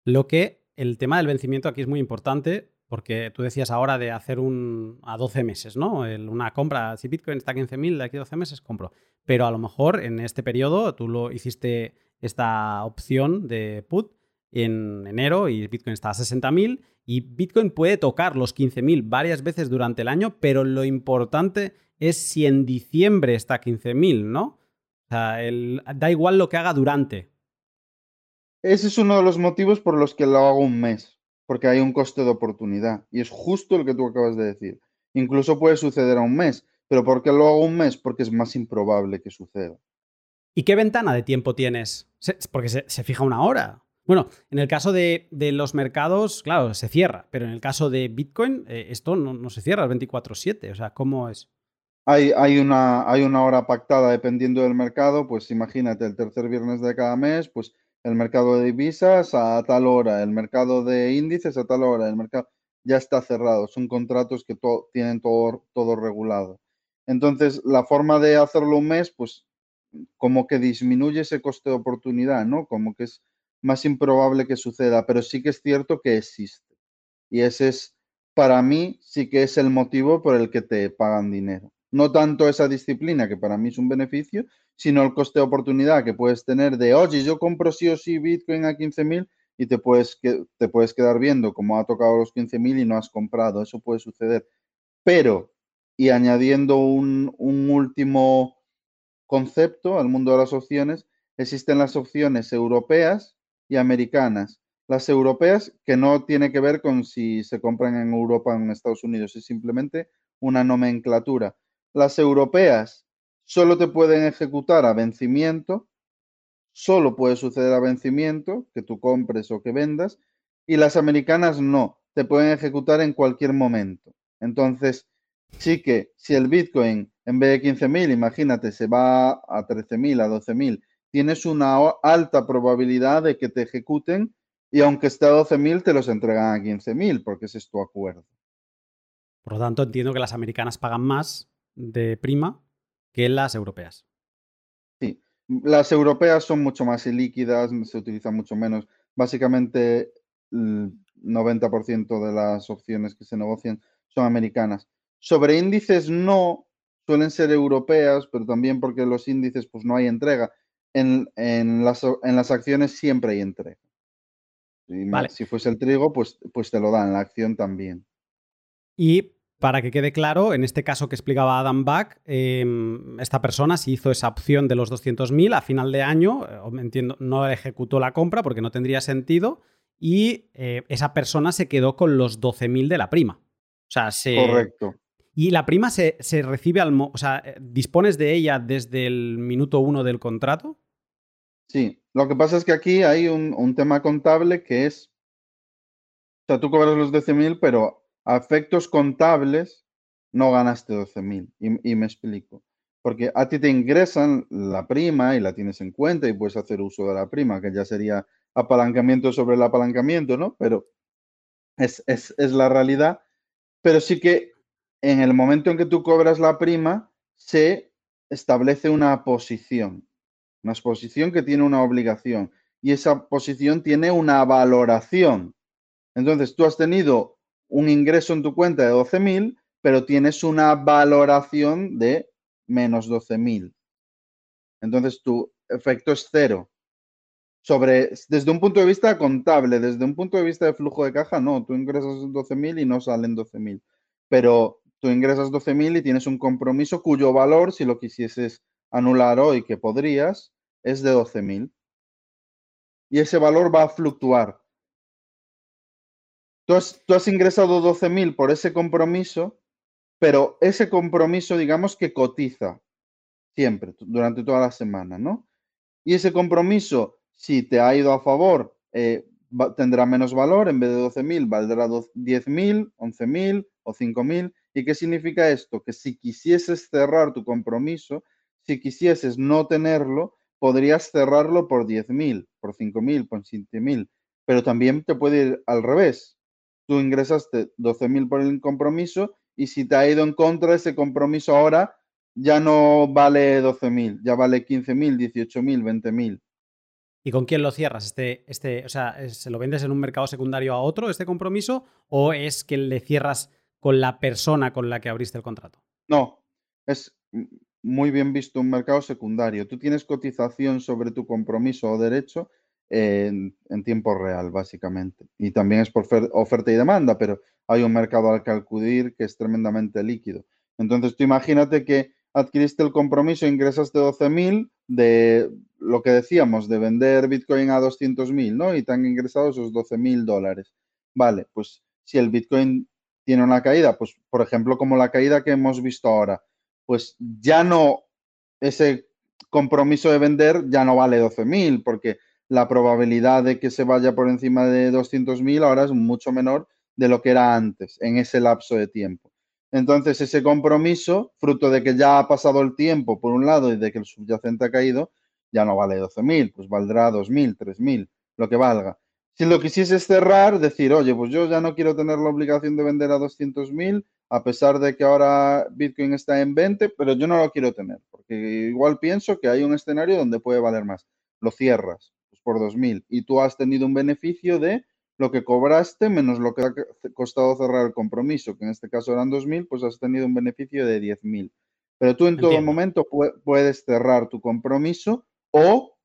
Lo que el tema del vencimiento aquí es muy importante porque tú decías ahora de hacer un a 12 meses, ¿no? una compra, si Bitcoin está a 15.000, de aquí a 12 meses compro. Pero a lo mejor en este periodo tú lo hiciste esta opción de put en enero y Bitcoin está a 60.000 y Bitcoin puede tocar los 15.000 varias veces durante el año, pero lo importante es si en diciembre está a 15.000, ¿no? O sea, da igual lo que haga durante. Ese es uno de los motivos por los que lo hago un mes, porque hay un coste de oportunidad y es justo lo que tú acabas de decir. Incluso puede suceder a un mes, pero ¿por qué lo hago un mes? Porque es más improbable que suceda. ¿Y qué ventana de tiempo tienes? Porque se fija una hora. Bueno, en el caso de, los mercados, claro, se cierra, pero en el caso de Bitcoin, eh, esto no, se cierra el 24-7. O sea, ¿cómo es? Hay, hay, una, hay una hora pactada dependiendo del mercado, pues imagínate, el tercer viernes de cada mes, pues el mercado de divisas a tal hora, el mercado de índices a tal hora, el mercado ya está cerrado, son contratos que tienen todo, todo regulado. Entonces, la forma de hacerlo un mes, pues como que disminuye ese coste de oportunidad, ¿no? Como que es más improbable que suceda, pero sí que es cierto que existe. Y ese es, para mí, sí que es el motivo por el que te pagan dinero. No tanto esa disciplina, que para mí es un beneficio, sino el coste de oportunidad que puedes tener de, oye, yo compro sí o sí Bitcoin a 15.000 y te puedes, que, te puedes quedar viendo cómo ha tocado los 15.000 y no has comprado. Eso puede suceder. Pero, y añadiendo un, un último concepto al mundo de las opciones, existen las opciones europeas y americanas. Las europeas, que no tiene que ver con si se compran en Europa o en Estados Unidos, es simplemente una nomenclatura. Las europeas solo te pueden ejecutar a vencimiento, solo puede suceder a vencimiento, que tú compres o que vendas, y las americanas no, te pueden ejecutar en cualquier momento. Entonces, sí que si el Bitcoin en vez de 15.000, imagínate, se va a 13.000, a 12.000 tienes una alta probabilidad de que te ejecuten y aunque esté a 12.000, te los entregan a 15.000 porque ese es tu acuerdo. Por lo tanto, entiendo que las americanas pagan más de prima que las europeas. Sí, las europeas son mucho más ilíquidas, se utilizan mucho menos. Básicamente, el 90% de las opciones que se negocian son americanas. Sobre índices no, suelen ser europeas, pero también porque los índices pues no hay entrega en, las, en las acciones siempre hay entrega. Si fuese el trigo, pues, pues te lo dan, la acción también. Y para que quede claro, en este caso que explicaba Adam Back, em, esta persona si hizo esa opción de los 200.000 a final de año, eh, entiendo, no ejecutó la compra porque no tendría sentido, y eh, esa persona se quedó con los 12.000 de la prima. O sea, se, Correcto. Y la prima se, recibe al... o sea, eh, ¿dispones de ella desde el minuto uno del contrato? Sí, lo que pasa es que aquí hay un, tema contable que es, o sea, tú cobras los 12.000, pero a efectos contables no ganaste 12.000. Y, y me explico. Porque a ti te ingresan la prima y la tienes en cuenta y puedes hacer uso de la prima, que ya sería apalancamiento sobre el apalancamiento, ¿no? Pero es, es, es la realidad. Pero sí que en el momento en que tú cobras la prima, se establece una posición, una posición que tiene una obligación. y esa posición tiene una valoración. Entonces, tú has tenido un ingreso en tu cuenta de 12.000, pero tienes una valoración de menos 12.000. Entonces, tu efecto es cero. Sobre, desde un punto de vista contable, desde un punto de vista de flujo de caja, no, tú ingresas 12.000 y no salen 12.000. Pero tú ingresas 12.000 y tienes un compromiso cuyo valor, si lo quisieses anular hoy, que podrías, es de 12.000 y ese valor va a fluctuar. Tú has, ingresado 12.000 por ese compromiso, pero ese compromiso, digamos que cotiza siempre, durante toda la semana, ¿no? Y ese compromiso, si te ha ido a favor, eh, tendrá menos valor, en vez de 12.000 valdrá 10.000, 11.000 o 5.000. ¿Y qué significa esto? Que si quisieses cerrar tu compromiso, si quisieses no tenerlo, podrías cerrarlo por 10.000, por 5.000, por 7.000, pero también te puede ir al revés. Tú ingresaste 12.000 por el compromiso y si te ha ido en contra ese compromiso ahora, ya no vale 12.000, ya vale 15.000, 18.000, 20.000. ¿Y con quién lo cierras? Este, este, o sea, ¿se lo vendes en un mercado secundario a otro, este compromiso? ¿O es que le cierras con la persona con la que abriste el contrato? No, es muy bien visto un mercado secundario. Tú tienes cotización sobre tu compromiso o derecho en, tiempo real, básicamente. Y también es por oferta y demanda, pero hay un mercado al que acudir que es tremendamente líquido. Entonces, tú imagínate que adquiriste el compromiso, ingresaste 12.000 de lo que decíamos, de vender Bitcoin a 200.000, ¿no? Y te han ingresado esos 12.000 dólares. Vale, pues si el Bitcoin tiene una caída, pues por ejemplo, como la caída que hemos visto ahora, pues ya no, ese compromiso de vender ya no vale 12.000, porque la probabilidad de que se vaya por encima de 200.000 ahora es mucho menor de lo que era antes, en ese lapso de tiempo. Entonces, ese compromiso, fruto de que ya ha pasado el tiempo, por un lado, y de que el subyacente ha caído, ya no vale 12.000, pues valdrá 2.000, 3.000, lo que valga. Si lo quisieses cerrar, decir, oye, pues yo ya no quiero tener la obligación de vender a 200.000, a pesar de que ahora Bitcoin está en 20, pero yo no lo quiero tener, porque igual pienso que hay un escenario donde puede valer más. Lo cierras por 2.000 y tú has tenido un beneficio de lo que cobraste menos lo que ha costado cerrar el compromiso, que en este caso eran 2.000, pues has tenido un beneficio de 10.000. Pero tú en todo momento puedes cerrar tu compromiso o,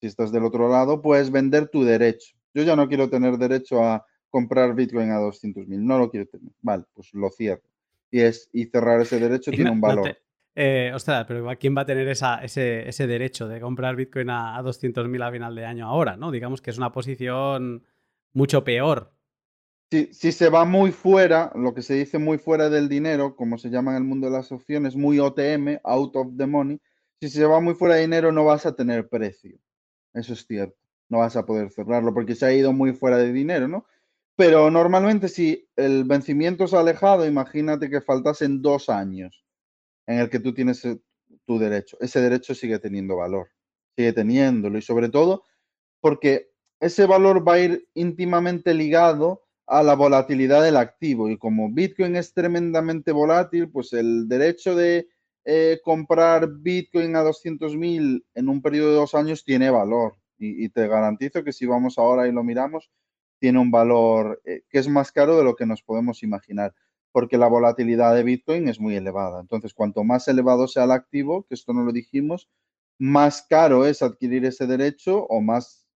si estás del otro lado, puedes vender tu derecho. Yo ya no quiero tener derecho a comprar Bitcoin a 200.000, no lo quiero tener. Vale, pues lo cierro y, es, y cerrar ese derecho tiene un valor. Eh, ostras, pero ¿quién va a tener ese, derecho de comprar Bitcoin a, a 200.000 a final de año ahora? ¿no? Digamos que es una posición mucho peor. Si, si, se va muy fuera, lo que se dice muy fuera del dinero, como se llama en el mundo de las opciones, muy OTM, out of the money, si se va muy fuera de dinero no vas a tener precio. Eso es cierto. No vas a poder cerrarlo porque se ha ido muy fuera de dinero, ¿no? Pero normalmente si el vencimiento es alejado, imagínate que faltasen dos años en el que tú tienes eh, tu derecho. Ese derecho sigue teniendo valor, sigue teniéndolo y sobre todo porque ese valor va a ir íntimamente ligado a la volatilidad del activo y como Bitcoin es tremendamente volátil, pues el derecho de eh, comprar Bitcoin a 200.000 en un periodo de dos años tiene valor y, te garantizo que si vamos ahora y lo miramos, tiene un valor eh, que es más caro de lo que nos podemos imaginar, porque la volatilidad de Bitcoin es muy elevada. Entonces, cuanto más elevado sea el activo, que esto no lo dijimos, más caro es adquirir ese derecho o más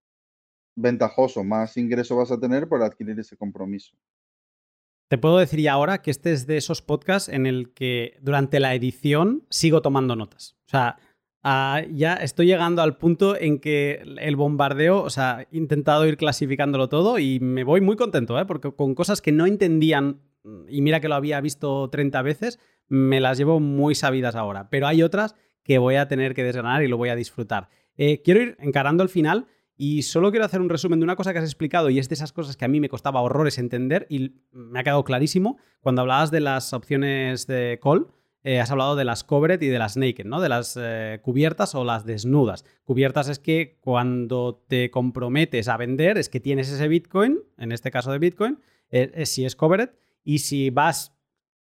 ventajoso, más ingreso vas a tener por adquirir ese compromiso. Te puedo decir ya ahora que este es de esos podcasts en el que durante la edición sigo tomando notas. O sea, ya estoy llegando al punto en que el bombardeo, o sea, he intentado ir clasificándolo todo y me voy muy contento, ¿eh? porque con cosas que no entendían, y mira que lo había visto 30 veces, me las llevo muy sabidas ahora, pero hay otras que voy a tener que desgranar y lo voy a disfrutar. Eh, quiero ir encarando el final y solo quiero hacer un resumen de una cosa que has explicado y es de esas cosas que a mí me costaba horrores entender y me ha quedado clarísimo cuando hablabas de las opciones de call. Eh, has hablado de las covered y de las naked, ¿no? De las eh, cubiertas o las desnudas. Cubiertas es que cuando te comprometes a vender es que tienes ese Bitcoin, en este caso de Bitcoin, si es covered, y si vas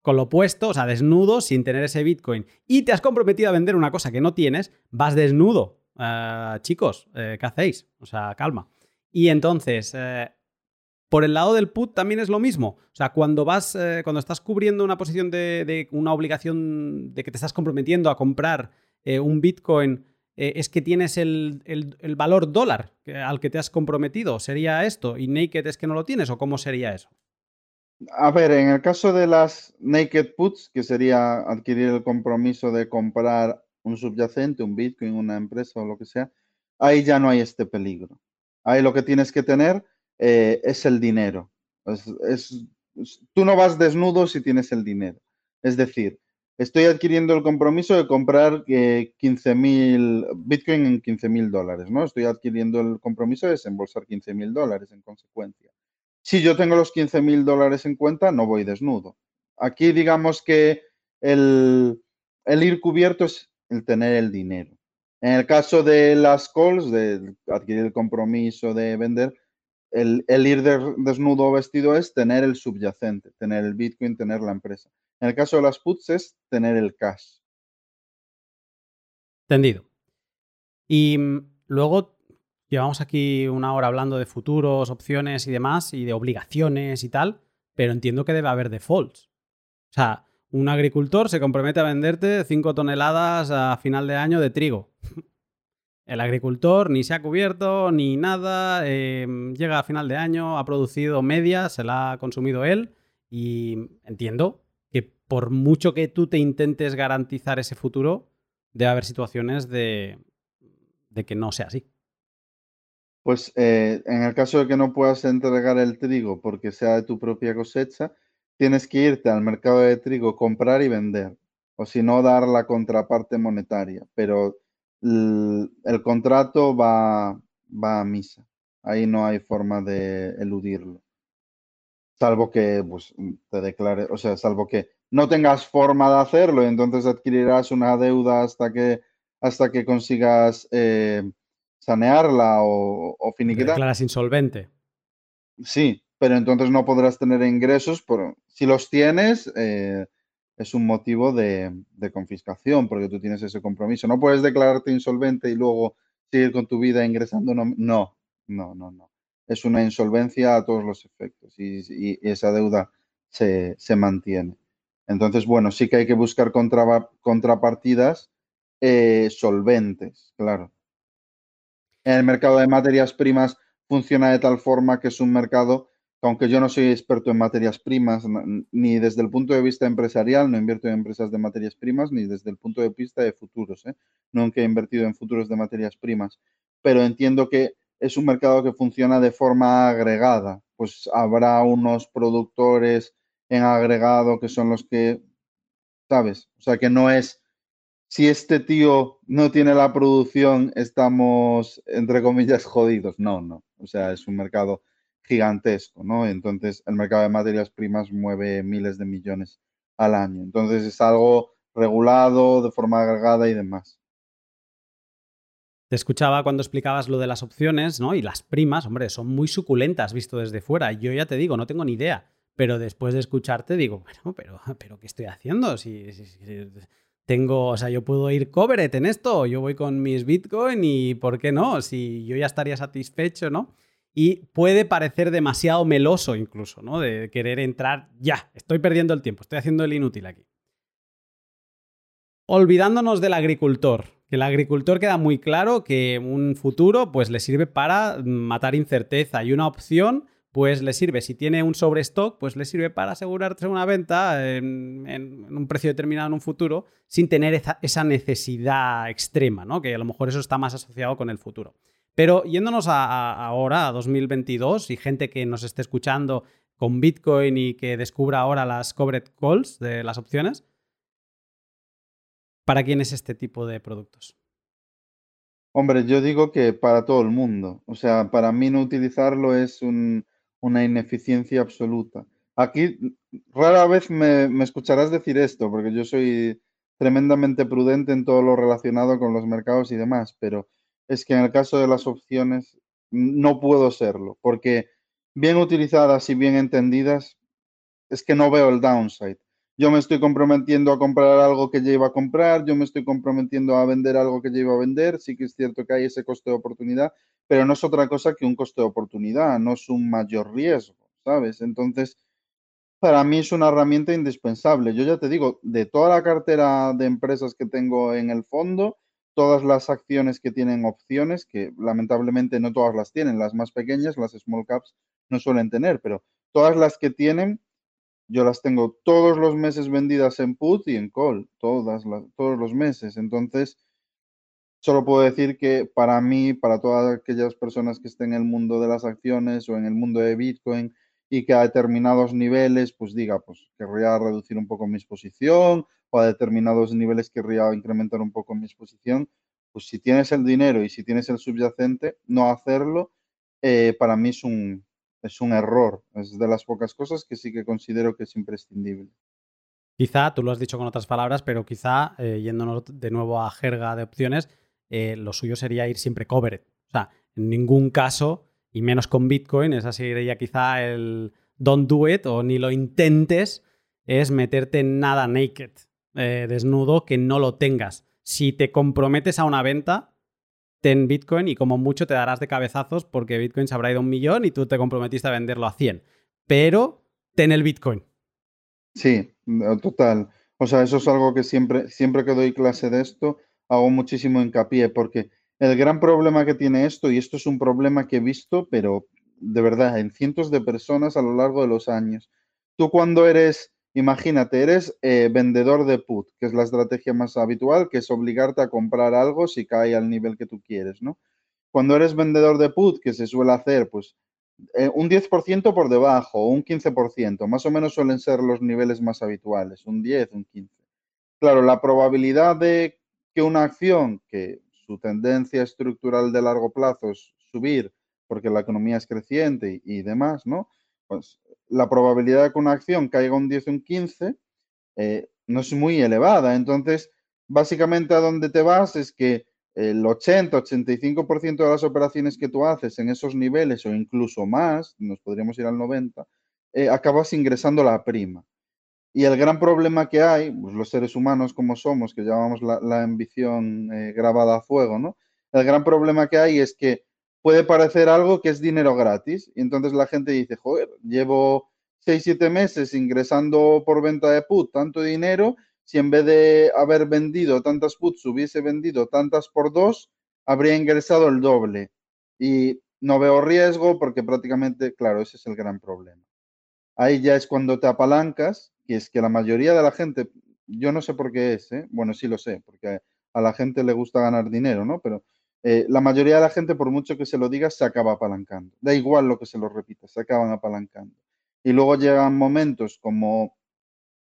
con lo opuesto, o sea, desnudo, sin tener ese Bitcoin, y te has comprometido a vender una cosa que no tienes, vas desnudo eh, chicos, eh, ¿qué hacéis? O sea, calma. Y entonces, eh, por el lado del put también es lo mismo. O sea, cuando vas, cuando estás cubriendo una posición de, una obligación de que te estás comprometiendo a comprar un Bitcoin, es que tienes el, el, valor dólar al que te has comprometido. ¿Sería esto? ¿Y Naked es que no lo tienes? ¿O cómo sería eso? A ver, en el caso de las naked puts, que sería adquirir el compromiso de comprar un subyacente, un Bitcoin, una empresa o lo que sea, ahí ya no hay este peligro. Ahí lo que tienes que tener eh, es el dinero. Es, tú no vas desnudo si tienes el dinero. Es decir, estoy adquiriendo el compromiso de comprar eh, 15 mil Bitcoin en 15 mil dólares, ¿no? Estoy adquiriendo el compromiso de desembolsar 15 mil dólares en consecuencia. Si yo tengo los 15 mil dólares en cuenta, no voy desnudo. Aquí digamos que el, ir cubierto es el tener el dinero. En el caso de las calls, de adquirir el compromiso de vender, el, ir desnudo vestido es tener el subyacente, tener el Bitcoin, tener la empresa. En el caso de las puts es tener el cash. Entendido. Y mm, luego Llevamos aquí una hora hablando de futuros, opciones y demás, y de obligaciones y tal, pero entiendo que debe haber defaults. O sea, un agricultor se compromete a venderte 5 toneladas a final de año de trigo. El agricultor ni se ha cubierto ni nada, em, llega a final de año, ha producido media, se la ha consumido él y entiendo que por mucho que tú te intentes garantizar ese futuro, debe haber situaciones de que no sea así. Pues eh, en el caso de que no puedas entregar el trigo porque sea de tu propia cosecha, tienes que irte al mercado de trigo, comprar y vender, o si no, dar la contraparte monetaria. Pero el, contrato va, va a misa. Ahí no hay forma de eludirlo. Salvo que pues, te declare, o sea, salvo que no tengas forma de hacerlo entonces adquirirás una deuda hasta que, hasta que consigas eh, sanearla o, o finiquitar. Declaras insolvente. Sí, pero entonces no podrás tener ingresos. Por, si los tienes, eh, es un motivo de, confiscación porque tú tienes ese compromiso. No puedes declararte insolvente y luego seguir con tu vida ingresando. No, no, no, no. Es una insolvencia a todos los efectos y, esa deuda se, mantiene. Entonces, bueno, sí que hay que buscar contrapartidas eh, solventes, claro el mercado de materias primas funciona de tal forma que es un mercado que aunque yo no soy experto en materias primas, ni desde el punto de vista empresarial, no invierto en empresas de materias primas, ni desde el punto de vista de futuros. ¿eh? Nunca he invertido en futuros de materias primas, pero entiendo que es un mercado que funciona de forma agregada. Pues habrá unos productores en agregado que son los que, ¿sabes? O sea, que no es si este tío no tiene la producción, estamos, entre comillas, jodidos. No, no. O sea, es un mercado gigantesco, ¿no? Entonces, el mercado de materias primas mueve miles de millones al año. Entonces, es algo regulado, de forma agregada y demás. Te escuchaba cuando explicabas lo de las opciones, ¿no? Y las primas, hombre, son muy suculentas visto desde fuera. Yo ya te digo, no tengo ni idea. Pero después de escucharte digo, bueno, pero, pero ¿qué estoy haciendo? si, si tengo, o sea, yo puedo ir covered en esto, yo voy con mis Bitcoin y ¿por qué no? Si yo ya estaría satisfecho, ¿no? Y puede parecer demasiado meloso incluso, ¿no? De querer entrar ya, estoy perdiendo el tiempo, estoy haciendo el inútil aquí. Olvidándonos del agricultor, que el agricultor queda muy claro que un futuro pues le sirve para matar incerteza y una opción pues le sirve, si tiene un sobrestock, pues le sirve para asegurarse una venta en, un precio determinado en un futuro sin tener esa, necesidad extrema, ¿no? Que a lo mejor eso está más asociado con el futuro. Pero yéndonos a, ahora, a 2022, y gente que nos esté escuchando con Bitcoin y que descubra ahora las covered calls de las opciones, ¿para quién es este tipo de productos? Hombre, yo digo que para todo el mundo. O sea, para mí no utilizarlo es un, una ineficiencia absoluta. Aquí rara vez me, escucharás decir esto, porque yo soy tremendamente prudente en todo lo relacionado con los mercados y demás, pero es que en el caso de las opciones no puedo serlo, porque bien utilizadas y bien entendidas, es que no veo el downside. Yo me estoy comprometiendo a comprar algo que ya iba a comprar, yo me estoy comprometiendo a vender algo que ya iba a vender, sí que es cierto que hay ese coste de oportunidad, pero no es otra cosa que un coste de oportunidad, no es un mayor riesgo, ¿sabes? Entonces, para mí es una herramienta indispensable. Yo ya te digo, de toda la cartera de empresas que tengo en el fondo, todas las acciones que tienen opciones, que lamentablemente no todas las tienen, las más pequeñas, las small caps, no suelen tener, pero todas las que tienen yo las tengo todos los meses vendidas en put y en call, todas todos los meses. Entonces, solo puedo decir que para mí, para todas aquellas personas que estén en el mundo de las acciones o en el mundo de Bitcoin y que a determinados niveles, pues diga, pues querría reducir un poco mi exposición o a determinados niveles querría incrementar un poco mi exposición, pues si tienes el dinero y si tienes el subyacente, no hacerlo, eh, para mí es un, es un error. Es de las pocas cosas que sí que considero que es imprescindible. Quizá, tú lo has dicho con otras palabras, pero quizá, eh, yéndonos de nuevo a jerga de opciones, eh, lo suyo sería ir siempre covered. O sea, en ningún caso, y menos con Bitcoin, esa sería quizá el don't do it o ni lo intentes, es meterte en nada naked, eh, desnudo, que no lo tengas. Si te comprometes a una venta, ten Bitcoin y como mucho te darás de cabezazos porque Bitcoin se habrá ido a un millón y tú te comprometiste a venderlo a 100. Pero ten el Bitcoin. Sí, total. O sea, eso es algo que siempre, siempre que doy clase de esto, hago muchísimo hincapié porque el gran problema que tiene esto, y esto es un problema que he visto, pero de verdad, en cientos de personas a lo largo de los años. Tú cuando eres Imagínate, eres eh, vendedor de put, que es la estrategia más habitual, que es obligarte a comprar algo si cae al nivel que tú quieres, ¿no? Cuando eres vendedor de put, que se suele hacer, pues, eh, un 10% por debajo, un 15%, más o menos suelen ser los niveles más habituales, un 10, un 15. Claro, la probabilidad de que una acción, que su tendencia estructural de largo plazo es subir, porque la economía es creciente y, demás, ¿no? Pues la probabilidad de que una acción caiga un 10 o un 15 eh, no es muy elevada. Entonces, básicamente a donde te vas es que el 80-85% de las operaciones que tú haces en esos niveles o incluso más, nos podríamos ir al 90, eh, acabas ingresando la prima. Y el gran problema que hay, pues los seres humanos como somos, que llamamos la, ambición eh, grabada a fuego, ¿no? El gran problema que hay es que puede parecer algo que es dinero gratis. Y entonces la gente dice, joder, llevo 6, 7 meses ingresando por venta de put tanto dinero, si en vez de haber vendido tantas puts hubiese vendido tantas por dos, habría ingresado el doble. Y no veo riesgo porque prácticamente, claro, ese es el gran problema. Ahí ya es cuando te apalancas, que es que la mayoría de la gente, yo no sé por qué es, ¿eh? bueno, sí lo sé, porque a la gente le gusta ganar dinero, ¿no? Pero eh, la mayoría de la gente, por mucho que se lo diga, se acaba apalancando. Da igual lo que se lo repita, se acaban apalancando. Y luego llegan momentos como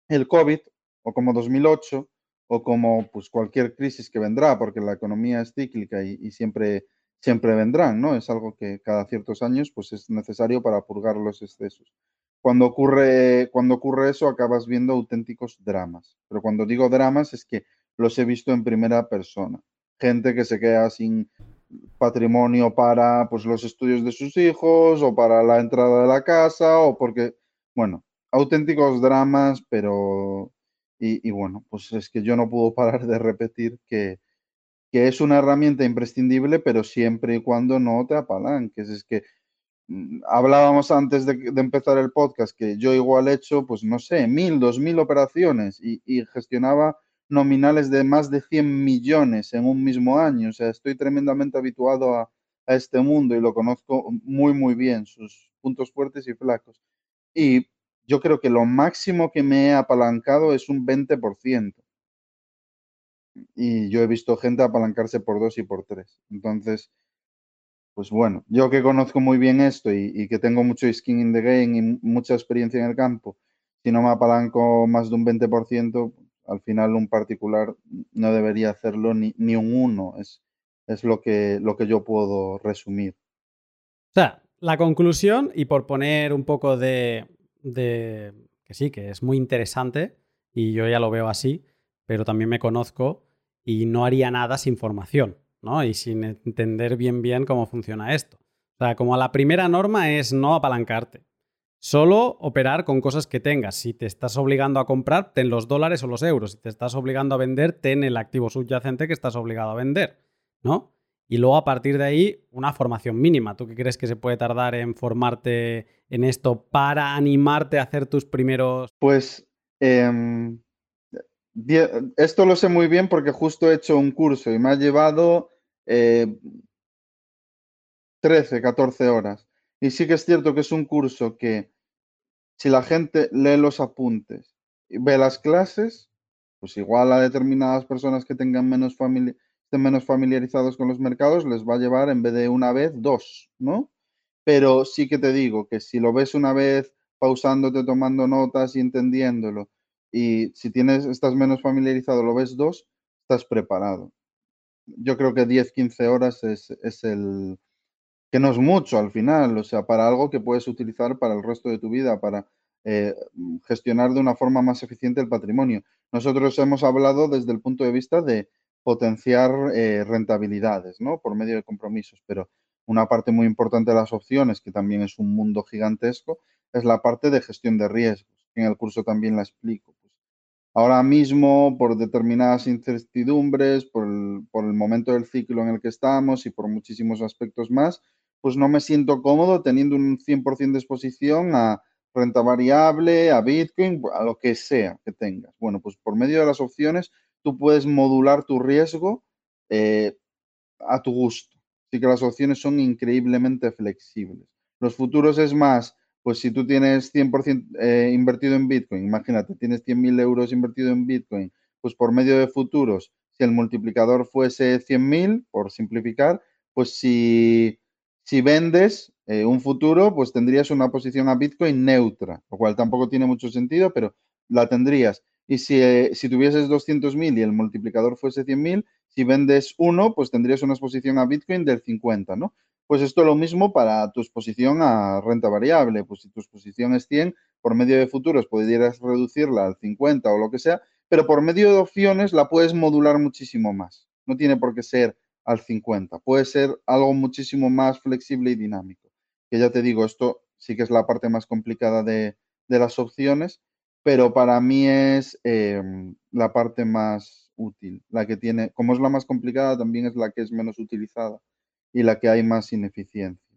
el COVID o como 2008 o como pues, cualquier crisis que vendrá, porque la economía es cíclica y, siempre, siempre vendrán, ¿no? Es algo que cada ciertos años pues, es necesario para purgar los excesos. Cuando ocurre, cuando ocurre eso, acabas viendo auténticos dramas. Pero cuando digo dramas es que los he visto en primera persona gente que se queda sin patrimonio para pues, los estudios de sus hijos o para la entrada de la casa o porque, bueno, auténticos dramas, pero... Y, bueno, pues es que yo no puedo parar de repetir que, que es una herramienta imprescindible, pero siempre y cuando no te apalanques. Es que mm, hablábamos antes de, empezar el podcast que yo igual he hecho, pues no sé, mil, dos mil operaciones y, y gestionaba nominales de más de 100 millones en un mismo año. O sea, estoy tremendamente habituado a, este mundo y lo conozco muy, muy bien, sus puntos fuertes y flacos. Y yo creo que lo máximo que me he apalancado es un 20%. Y yo he visto gente apalancarse por dos y por tres. Entonces, pues bueno, yo que conozco muy bien esto y, y, que tengo mucho skin in the game y mucha experiencia en el campo, si no me apalanco más de un 20%, al final un particular no debería hacerlo ni, ni un uno, es, es lo, que, lo que yo puedo resumir. O sea, la conclusión, y por poner un poco de, de, que sí, que es muy interesante, y yo ya lo veo así, pero también me conozco y no haría nada sin formación, ¿no? Y sin entender bien bien cómo funciona esto. O sea, como la primera norma es no apalancarte. Solo operar con cosas que tengas. Si te estás obligando a comprar, ten los dólares o los euros. Si te estás obligando a vender, ten el activo subyacente que estás obligado a vender, ¿no? Y luego a partir de ahí, una formación mínima. ¿Tú qué crees que se puede tardar en formarte en esto para animarte a hacer tus primeros... Pues em, esto lo sé muy bien porque justo he hecho un curso y me ha llevado 13, eh, 14 horas. Y sí que es cierto que es un curso que si la gente lee los apuntes y ve las clases, pues igual a determinadas personas que tengan menos estén menos familiarizados con los mercados, les va a llevar en vez de una vez, dos, ¿no? Pero sí que te digo que si lo ves una vez pausándote, tomando notas y entendiéndolo, y si tienes, estás menos familiarizado, lo ves dos, estás preparado. Yo creo que 10, 15 horas es, es el, que no es mucho al final, o sea, para algo que puedes utilizar para el resto de tu vida, para eh, gestionar de una forma más eficiente el patrimonio. Nosotros hemos hablado desde el punto de vista de potenciar eh, rentabilidades, ¿no? Por medio de compromisos, pero una parte muy importante de las opciones, que también es un mundo gigantesco, es la parte de gestión de riesgos. En el curso también la explico. Ahora mismo, por determinadas incertidumbres, por por el momento del ciclo en el que estamos y por muchísimos aspectos más, pues no me siento cómodo teniendo un 100% de exposición a renta variable, a Bitcoin, a lo que sea que tengas. Bueno, pues por medio de las opciones tú puedes modular tu riesgo eh, a tu gusto. Así que las opciones son increíblemente flexibles. Los futuros es más, pues si tú tienes 100% eh, invertido en Bitcoin, imagínate, tienes 100.000 euros invertido en Bitcoin, pues por medio de futuros, si el multiplicador fuese 100.000, por simplificar, pues si si vendes eh, un futuro, pues tendrías una posición a Bitcoin neutra, lo cual tampoco tiene mucho sentido, pero la tendrías. Y si, eh, si tuvieses 200.000 y el multiplicador fuese 100.000, si vendes uno, pues tendrías una exposición a Bitcoin del 50, ¿no? Pues esto es lo mismo para tu exposición a renta variable. Pues si tu exposición es 100, por medio de futuros podrías reducirla al 50 o lo que sea, pero por medio de opciones la puedes modular muchísimo más. No tiene por qué ser al 50. Puede ser algo muchísimo más flexible y dinámico. Que ya te digo, esto sí que es la parte más complicada de, las opciones, pero para mí es em, la parte más útil, la que tiene, como es la más complicada, también es la que es menos utilizada y la que hay más ineficiencia.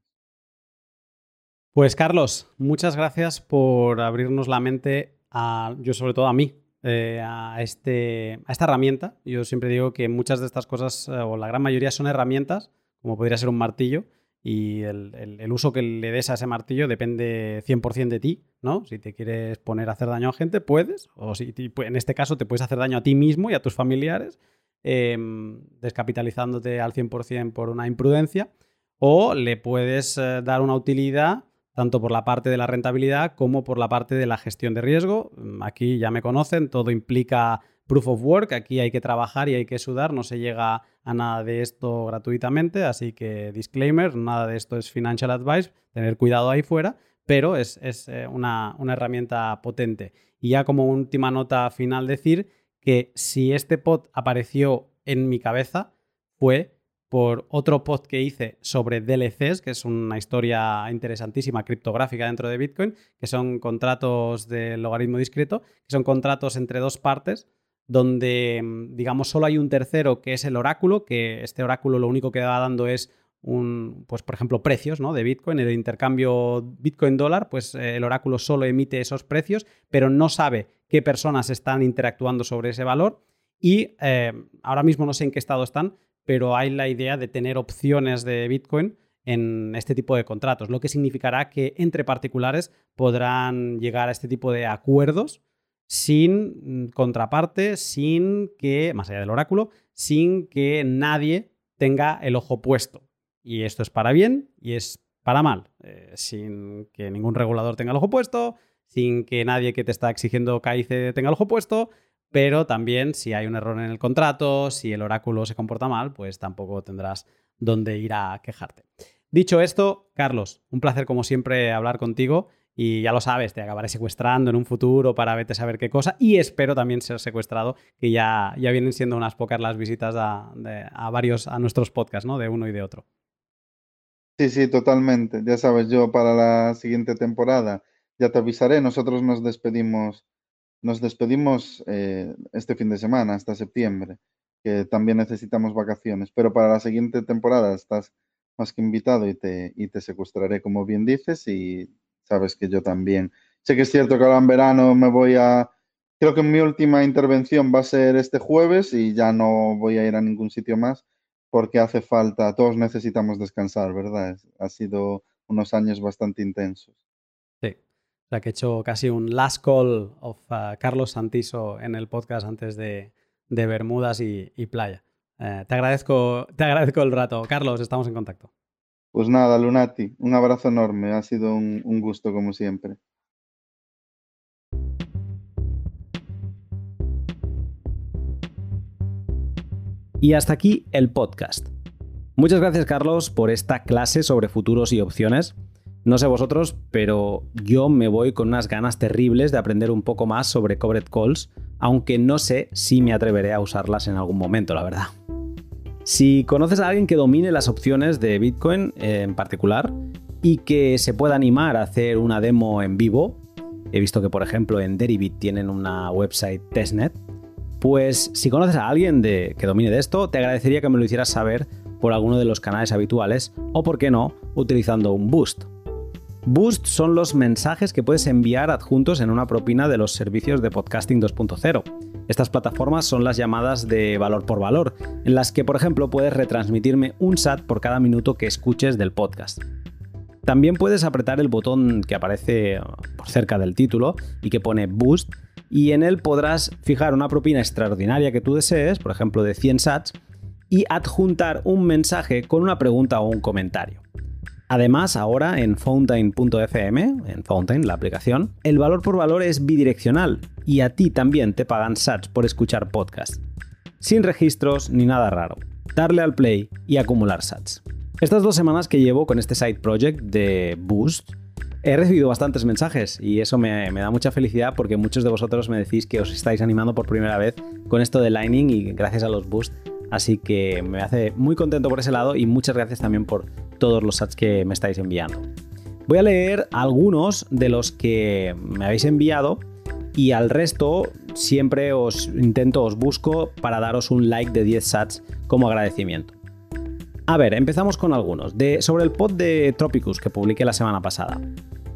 Pues Carlos, muchas gracias por abrirnos la mente a, yo sobre todo a mí, eh, a, este, a esta herramienta. Yo siempre digo que muchas de estas cosas, eh, o la gran mayoría, son herramientas, como podría ser un martillo, y el, uso que le des a ese martillo depende 100% de ti, ¿no? Si te quieres poner a hacer daño a gente, puedes, o si en este caso te puedes hacer daño a ti mismo y a tus familiares, em, descapitalizándote al 100% por una imprudencia, o le puedes eh, dar una utilidad tanto por la parte de la rentabilidad como por la parte de la gestión de riesgo. Mm, aquí ya me conocen, todo implica proof of work, aquí hay que trabajar y hay que sudar, no se llega a nada de esto gratuitamente, así que disclaimer, nada de esto es financial advice, tener cuidado ahí fuera, pero es, eh, una, una herramienta potente. Y ya como última nota final decir que si este pod apareció en mi cabeza fue por otro post que hice sobre DLCs, que es una historia interesantísima criptográfica dentro de Bitcoin, que son contratos de logaritmo discreto, que son contratos entre dos partes, donde, mm, digamos, solo hay un tercero que es el oráculo, que este oráculo lo único que va dando es un, pues por ejemplo, precios ¿no? de Bitcoin, el intercambio Bitcoin-dólar, pues eh, el oráculo solo emite esos precios, pero no sabe qué personas están interactuando sobre ese valor. Y eh, ahora mismo no sé en qué estado están, pero hay la idea de tener opciones de Bitcoin en este tipo de contratos, lo que significará que entre particulares podrán llegar a este tipo de acuerdos sin mm, contraparte, sin que, más allá del oráculo, sin que nadie tenga el ojo puesto. Y esto es para bien y es para mal, eh, sin que ningún regulador tenga el ojo puesto, sin que nadie que te está exigiendo CAICE tenga el ojo puesto, pero también si hay un error en el contrato, si el oráculo se comporta mal, pues tampoco tendrás dónde ir a quejarte. Dicho esto, Carlos, un placer como siempre hablar contigo y ya lo sabes, te acabaré secuestrando en un futuro para vete a saber qué cosa y espero también ser secuestrado, que ya, ya vienen siendo unas pocas las visitas a, a varios, a nuestros podcasts, ¿no? De uno y de otro. Sí, sí, totalmente. Ya sabes, yo para la siguiente temporada ya te avisaré. Nosotros nos despedimos, nos despedimos eh, este fin de semana, hasta septiembre, que también necesitamos vacaciones. Pero para la siguiente temporada estás más que invitado y te, y te secuestraré, como bien dices, y sabes que yo también. Sé que es cierto que ahora en verano me voy a... Creo que mi última intervención va a ser este jueves y ya no voy a ir a ningún sitio más porque hace falta, todos necesitamos descansar, ¿verdad? Ha sido unos años bastante intensos. O sea que he hecho casi un last call of uh, Carlos Santiso en el podcast antes de, Bermudas y, Playa. Eh, te, agradezco, te agradezco el rato. Carlos, estamos en contacto. Pues nada, Lunati, un abrazo enorme. Ha sido un gusto como siempre. Y hasta aquí el podcast. Muchas gracias Carlos por esta clase sobre futuros y opciones. No sé vosotros, pero yo me voy con unas ganas terribles de aprender un poco más sobre covered calls, aunque no sé si me atreveré a usarlas en algún momento, la verdad. Si conoces a alguien que domine las opciones de Bitcoin en particular y que se pueda animar a hacer una demo en vivo, he visto que por ejemplo en Deribit tienen una website testnet, pues si conoces a alguien de, que domine de esto, te agradecería que me lo hicieras saber por alguno de los canales habituales o, por qué no, utilizando un boost. Boost son los mensajes que puedes enviar adjuntos en una propina de los servicios de podcasting 2.0. Estas plataformas son las llamadas de valor por valor, en las que por ejemplo puedes retransmitirme un SAT por cada minuto que escuches del podcast. También puedes apretar el botón que aparece por cerca del título y que pone Boost y en él podrás fijar una propina extraordinaria que tú desees, por ejemplo de 100 sats, y adjuntar un mensaje con una pregunta o un comentario. Además, ahora en Fountain.fm, en Fountain, la aplicación, el valor por valor es bidireccional y a ti también te pagan sats por escuchar podcast. Sin registros ni nada raro. Darle al play y acumular sats. Estas dos semanas que llevo con este side project de Boost, He recibido bastantes mensajes y eso me, da mucha felicidad porque muchos de vosotros me decís que os estáis animando por primera vez con esto de Lightning y gracias a los boosts. Así que me hace muy contento por ese lado y muchas gracias también por todos los chats que me estáis enviando. Voy a leer algunos de los que me habéis enviado y al resto siempre os intento, os busco para daros un like de 10 sats como agradecimiento. A ver, empezamos con algunos. De, sobre el pod de Tropicus que publiqué la semana pasada.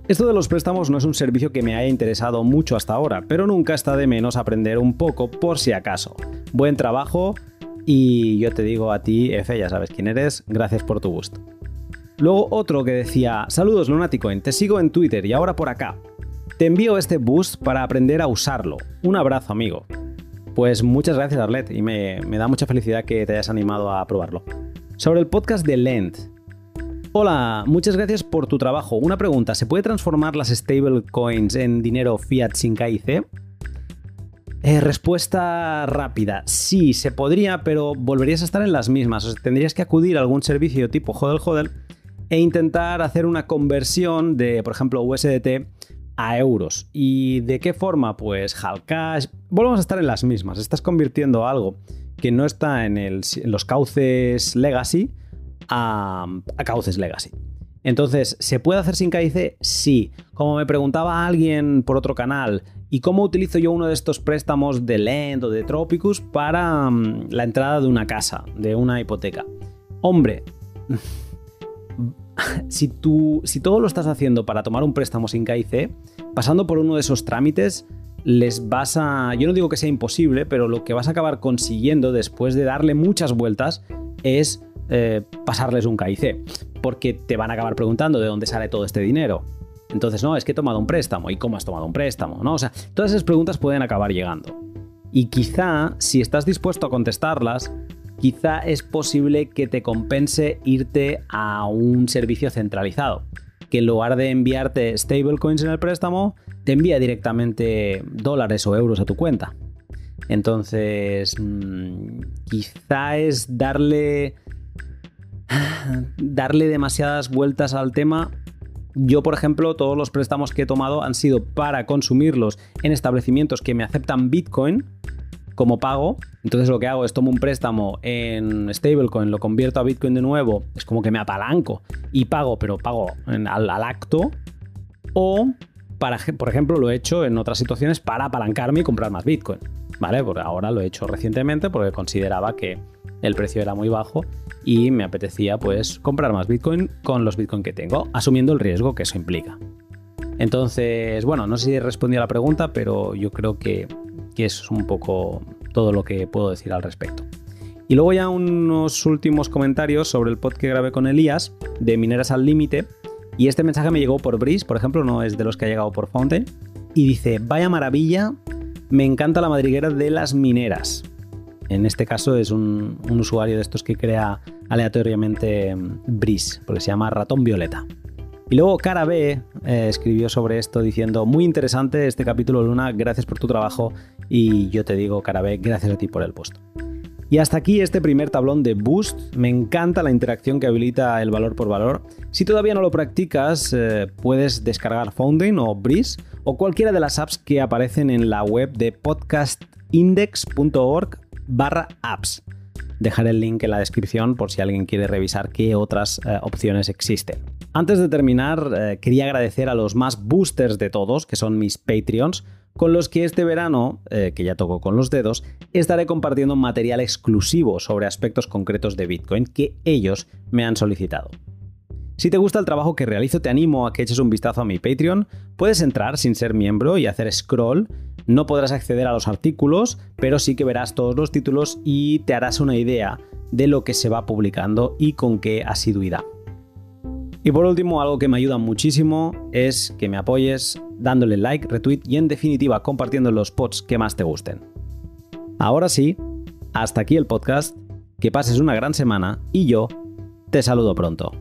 Esto de los préstamos no es un servicio que me haya interesado mucho hasta ahora, pero nunca está de menos aprender un poco por si acaso. Buen trabajo y yo te digo a ti, F, ya sabes quién eres, gracias por tu gusto. Luego otro que decía, saludos Lunaticoin, te sigo en Twitter y ahora por acá. Te envío este boost para aprender a usarlo. Un abrazo amigo. Pues muchas gracias Arlet y me, me da mucha felicidad que te hayas animado a probarlo. Sobre el podcast de Lent. Hola, muchas gracias por tu trabajo. Una pregunta, ¿se puede transformar las stablecoins en dinero fiat sin KIC? Eh, respuesta rápida. Sí, se podría, pero volverías a estar en las mismas. O sea, tendrías que acudir a algún servicio tipo Hodel Hodel e intentar hacer una conversión de, por ejemplo, USDT a euros. ¿Y de qué forma? Pues Halcash. Volvemos a estar en las mismas. Estás convirtiendo algo que no está en, los cauces legacy a, cauces legacy. Entonces, ¿se puede hacer sin KIC? Sí. Como me preguntaba alguien por otro canal, ¿y cómo utilizo yo uno de estos préstamos de Lend o de Tropicus para mm, la entrada de una casa, de una hipoteca? Hombre, si, tú, si todo lo estás haciendo para tomar un préstamo sin KIC, pasando por uno de esos trámites, les vas a, yo no digo que sea imposible, pero lo que vas a acabar consiguiendo después de darle muchas vueltas es eh, pasarles un KIC, porque te van a acabar preguntando de dónde sale todo este dinero. Entonces, no, es que he tomado un préstamo. ¿Y cómo has tomado un préstamo? ¿No? O sea, todas esas preguntas pueden acabar llegando. Y quizá, si estás dispuesto a contestarlas, quizá es posible que te compense irte a un servicio centralizado, que en lugar de enviarte stablecoins en el préstamo, te envía directamente dólares o euros a tu cuenta. Entonces, mm, quizá es darle, darle demasiadas vueltas al tema. Yo, por ejemplo, todos los préstamos que he tomado han sido para consumirlos en establecimientos que me aceptan Bitcoin como pago. Entonces lo que hago es tomo un préstamo en stablecoin, lo convierto a Bitcoin de nuevo, es como que me apalanco y pago, pero pago al acto. O para, por ejemplo, lo he hecho en otras situaciones para apalancarme y comprar más Bitcoin. ¿Vale? Porque ahora lo he hecho recientemente porque consideraba que el precio era muy bajo y me apetecía pues comprar más Bitcoin con los Bitcoin que tengo, asumiendo el riesgo que eso implica. Entonces, bueno, no sé si he respondido a la pregunta, pero yo creo que, que es un poco todo lo que puedo decir al respecto. Y luego ya unos últimos comentarios sobre el pod que grabé con Elías de Mineras al Límite. Y este mensaje me llegó por Breeze, por ejemplo, no es de los que ha llegado por Fountain. Y dice, vaya maravilla, me encanta la madriguera de las mineras. En este caso es un, usuario de estos que crea aleatoriamente Breeze, porque se llama Ratón Violeta. Y luego Cara B eh, escribió sobre esto diciendo, muy interesante este capítulo Luna, gracias por tu trabajo y yo te digo, Cara B, gracias a ti por el post. Y hasta aquí este primer tablón de Boost. Me encanta la interacción que habilita el valor por valor. Si todavía no lo practicas, eh, puedes descargar Founding o Breeze o cualquiera de las apps que aparecen en la web de podcastindex.org barra apps. Dejaré el link en la descripción por si alguien quiere revisar qué otras eh, opciones existen. Antes de terminar, eh, quería agradecer a los más boosters de todos, que son mis Patreons, con los que este verano, eh, que ya toco con los dedos, estaré compartiendo material exclusivo sobre aspectos concretos de Bitcoin que ellos me han solicitado. Si te gusta el trabajo que realizo, te animo a que eches un vistazo a mi Patreon. Puedes entrar sin ser miembro y hacer scroll. No podrás acceder a los artículos, pero sí que verás todos los títulos y te harás una idea de lo que se va publicando y con qué asiduidad. Y por último, algo que me ayuda muchísimo es que me apoyes dándole like, retweet y en definitiva compartiendo los posts que más te gusten. Ahora sí, hasta aquí el podcast, que pases una gran semana y yo te saludo pronto.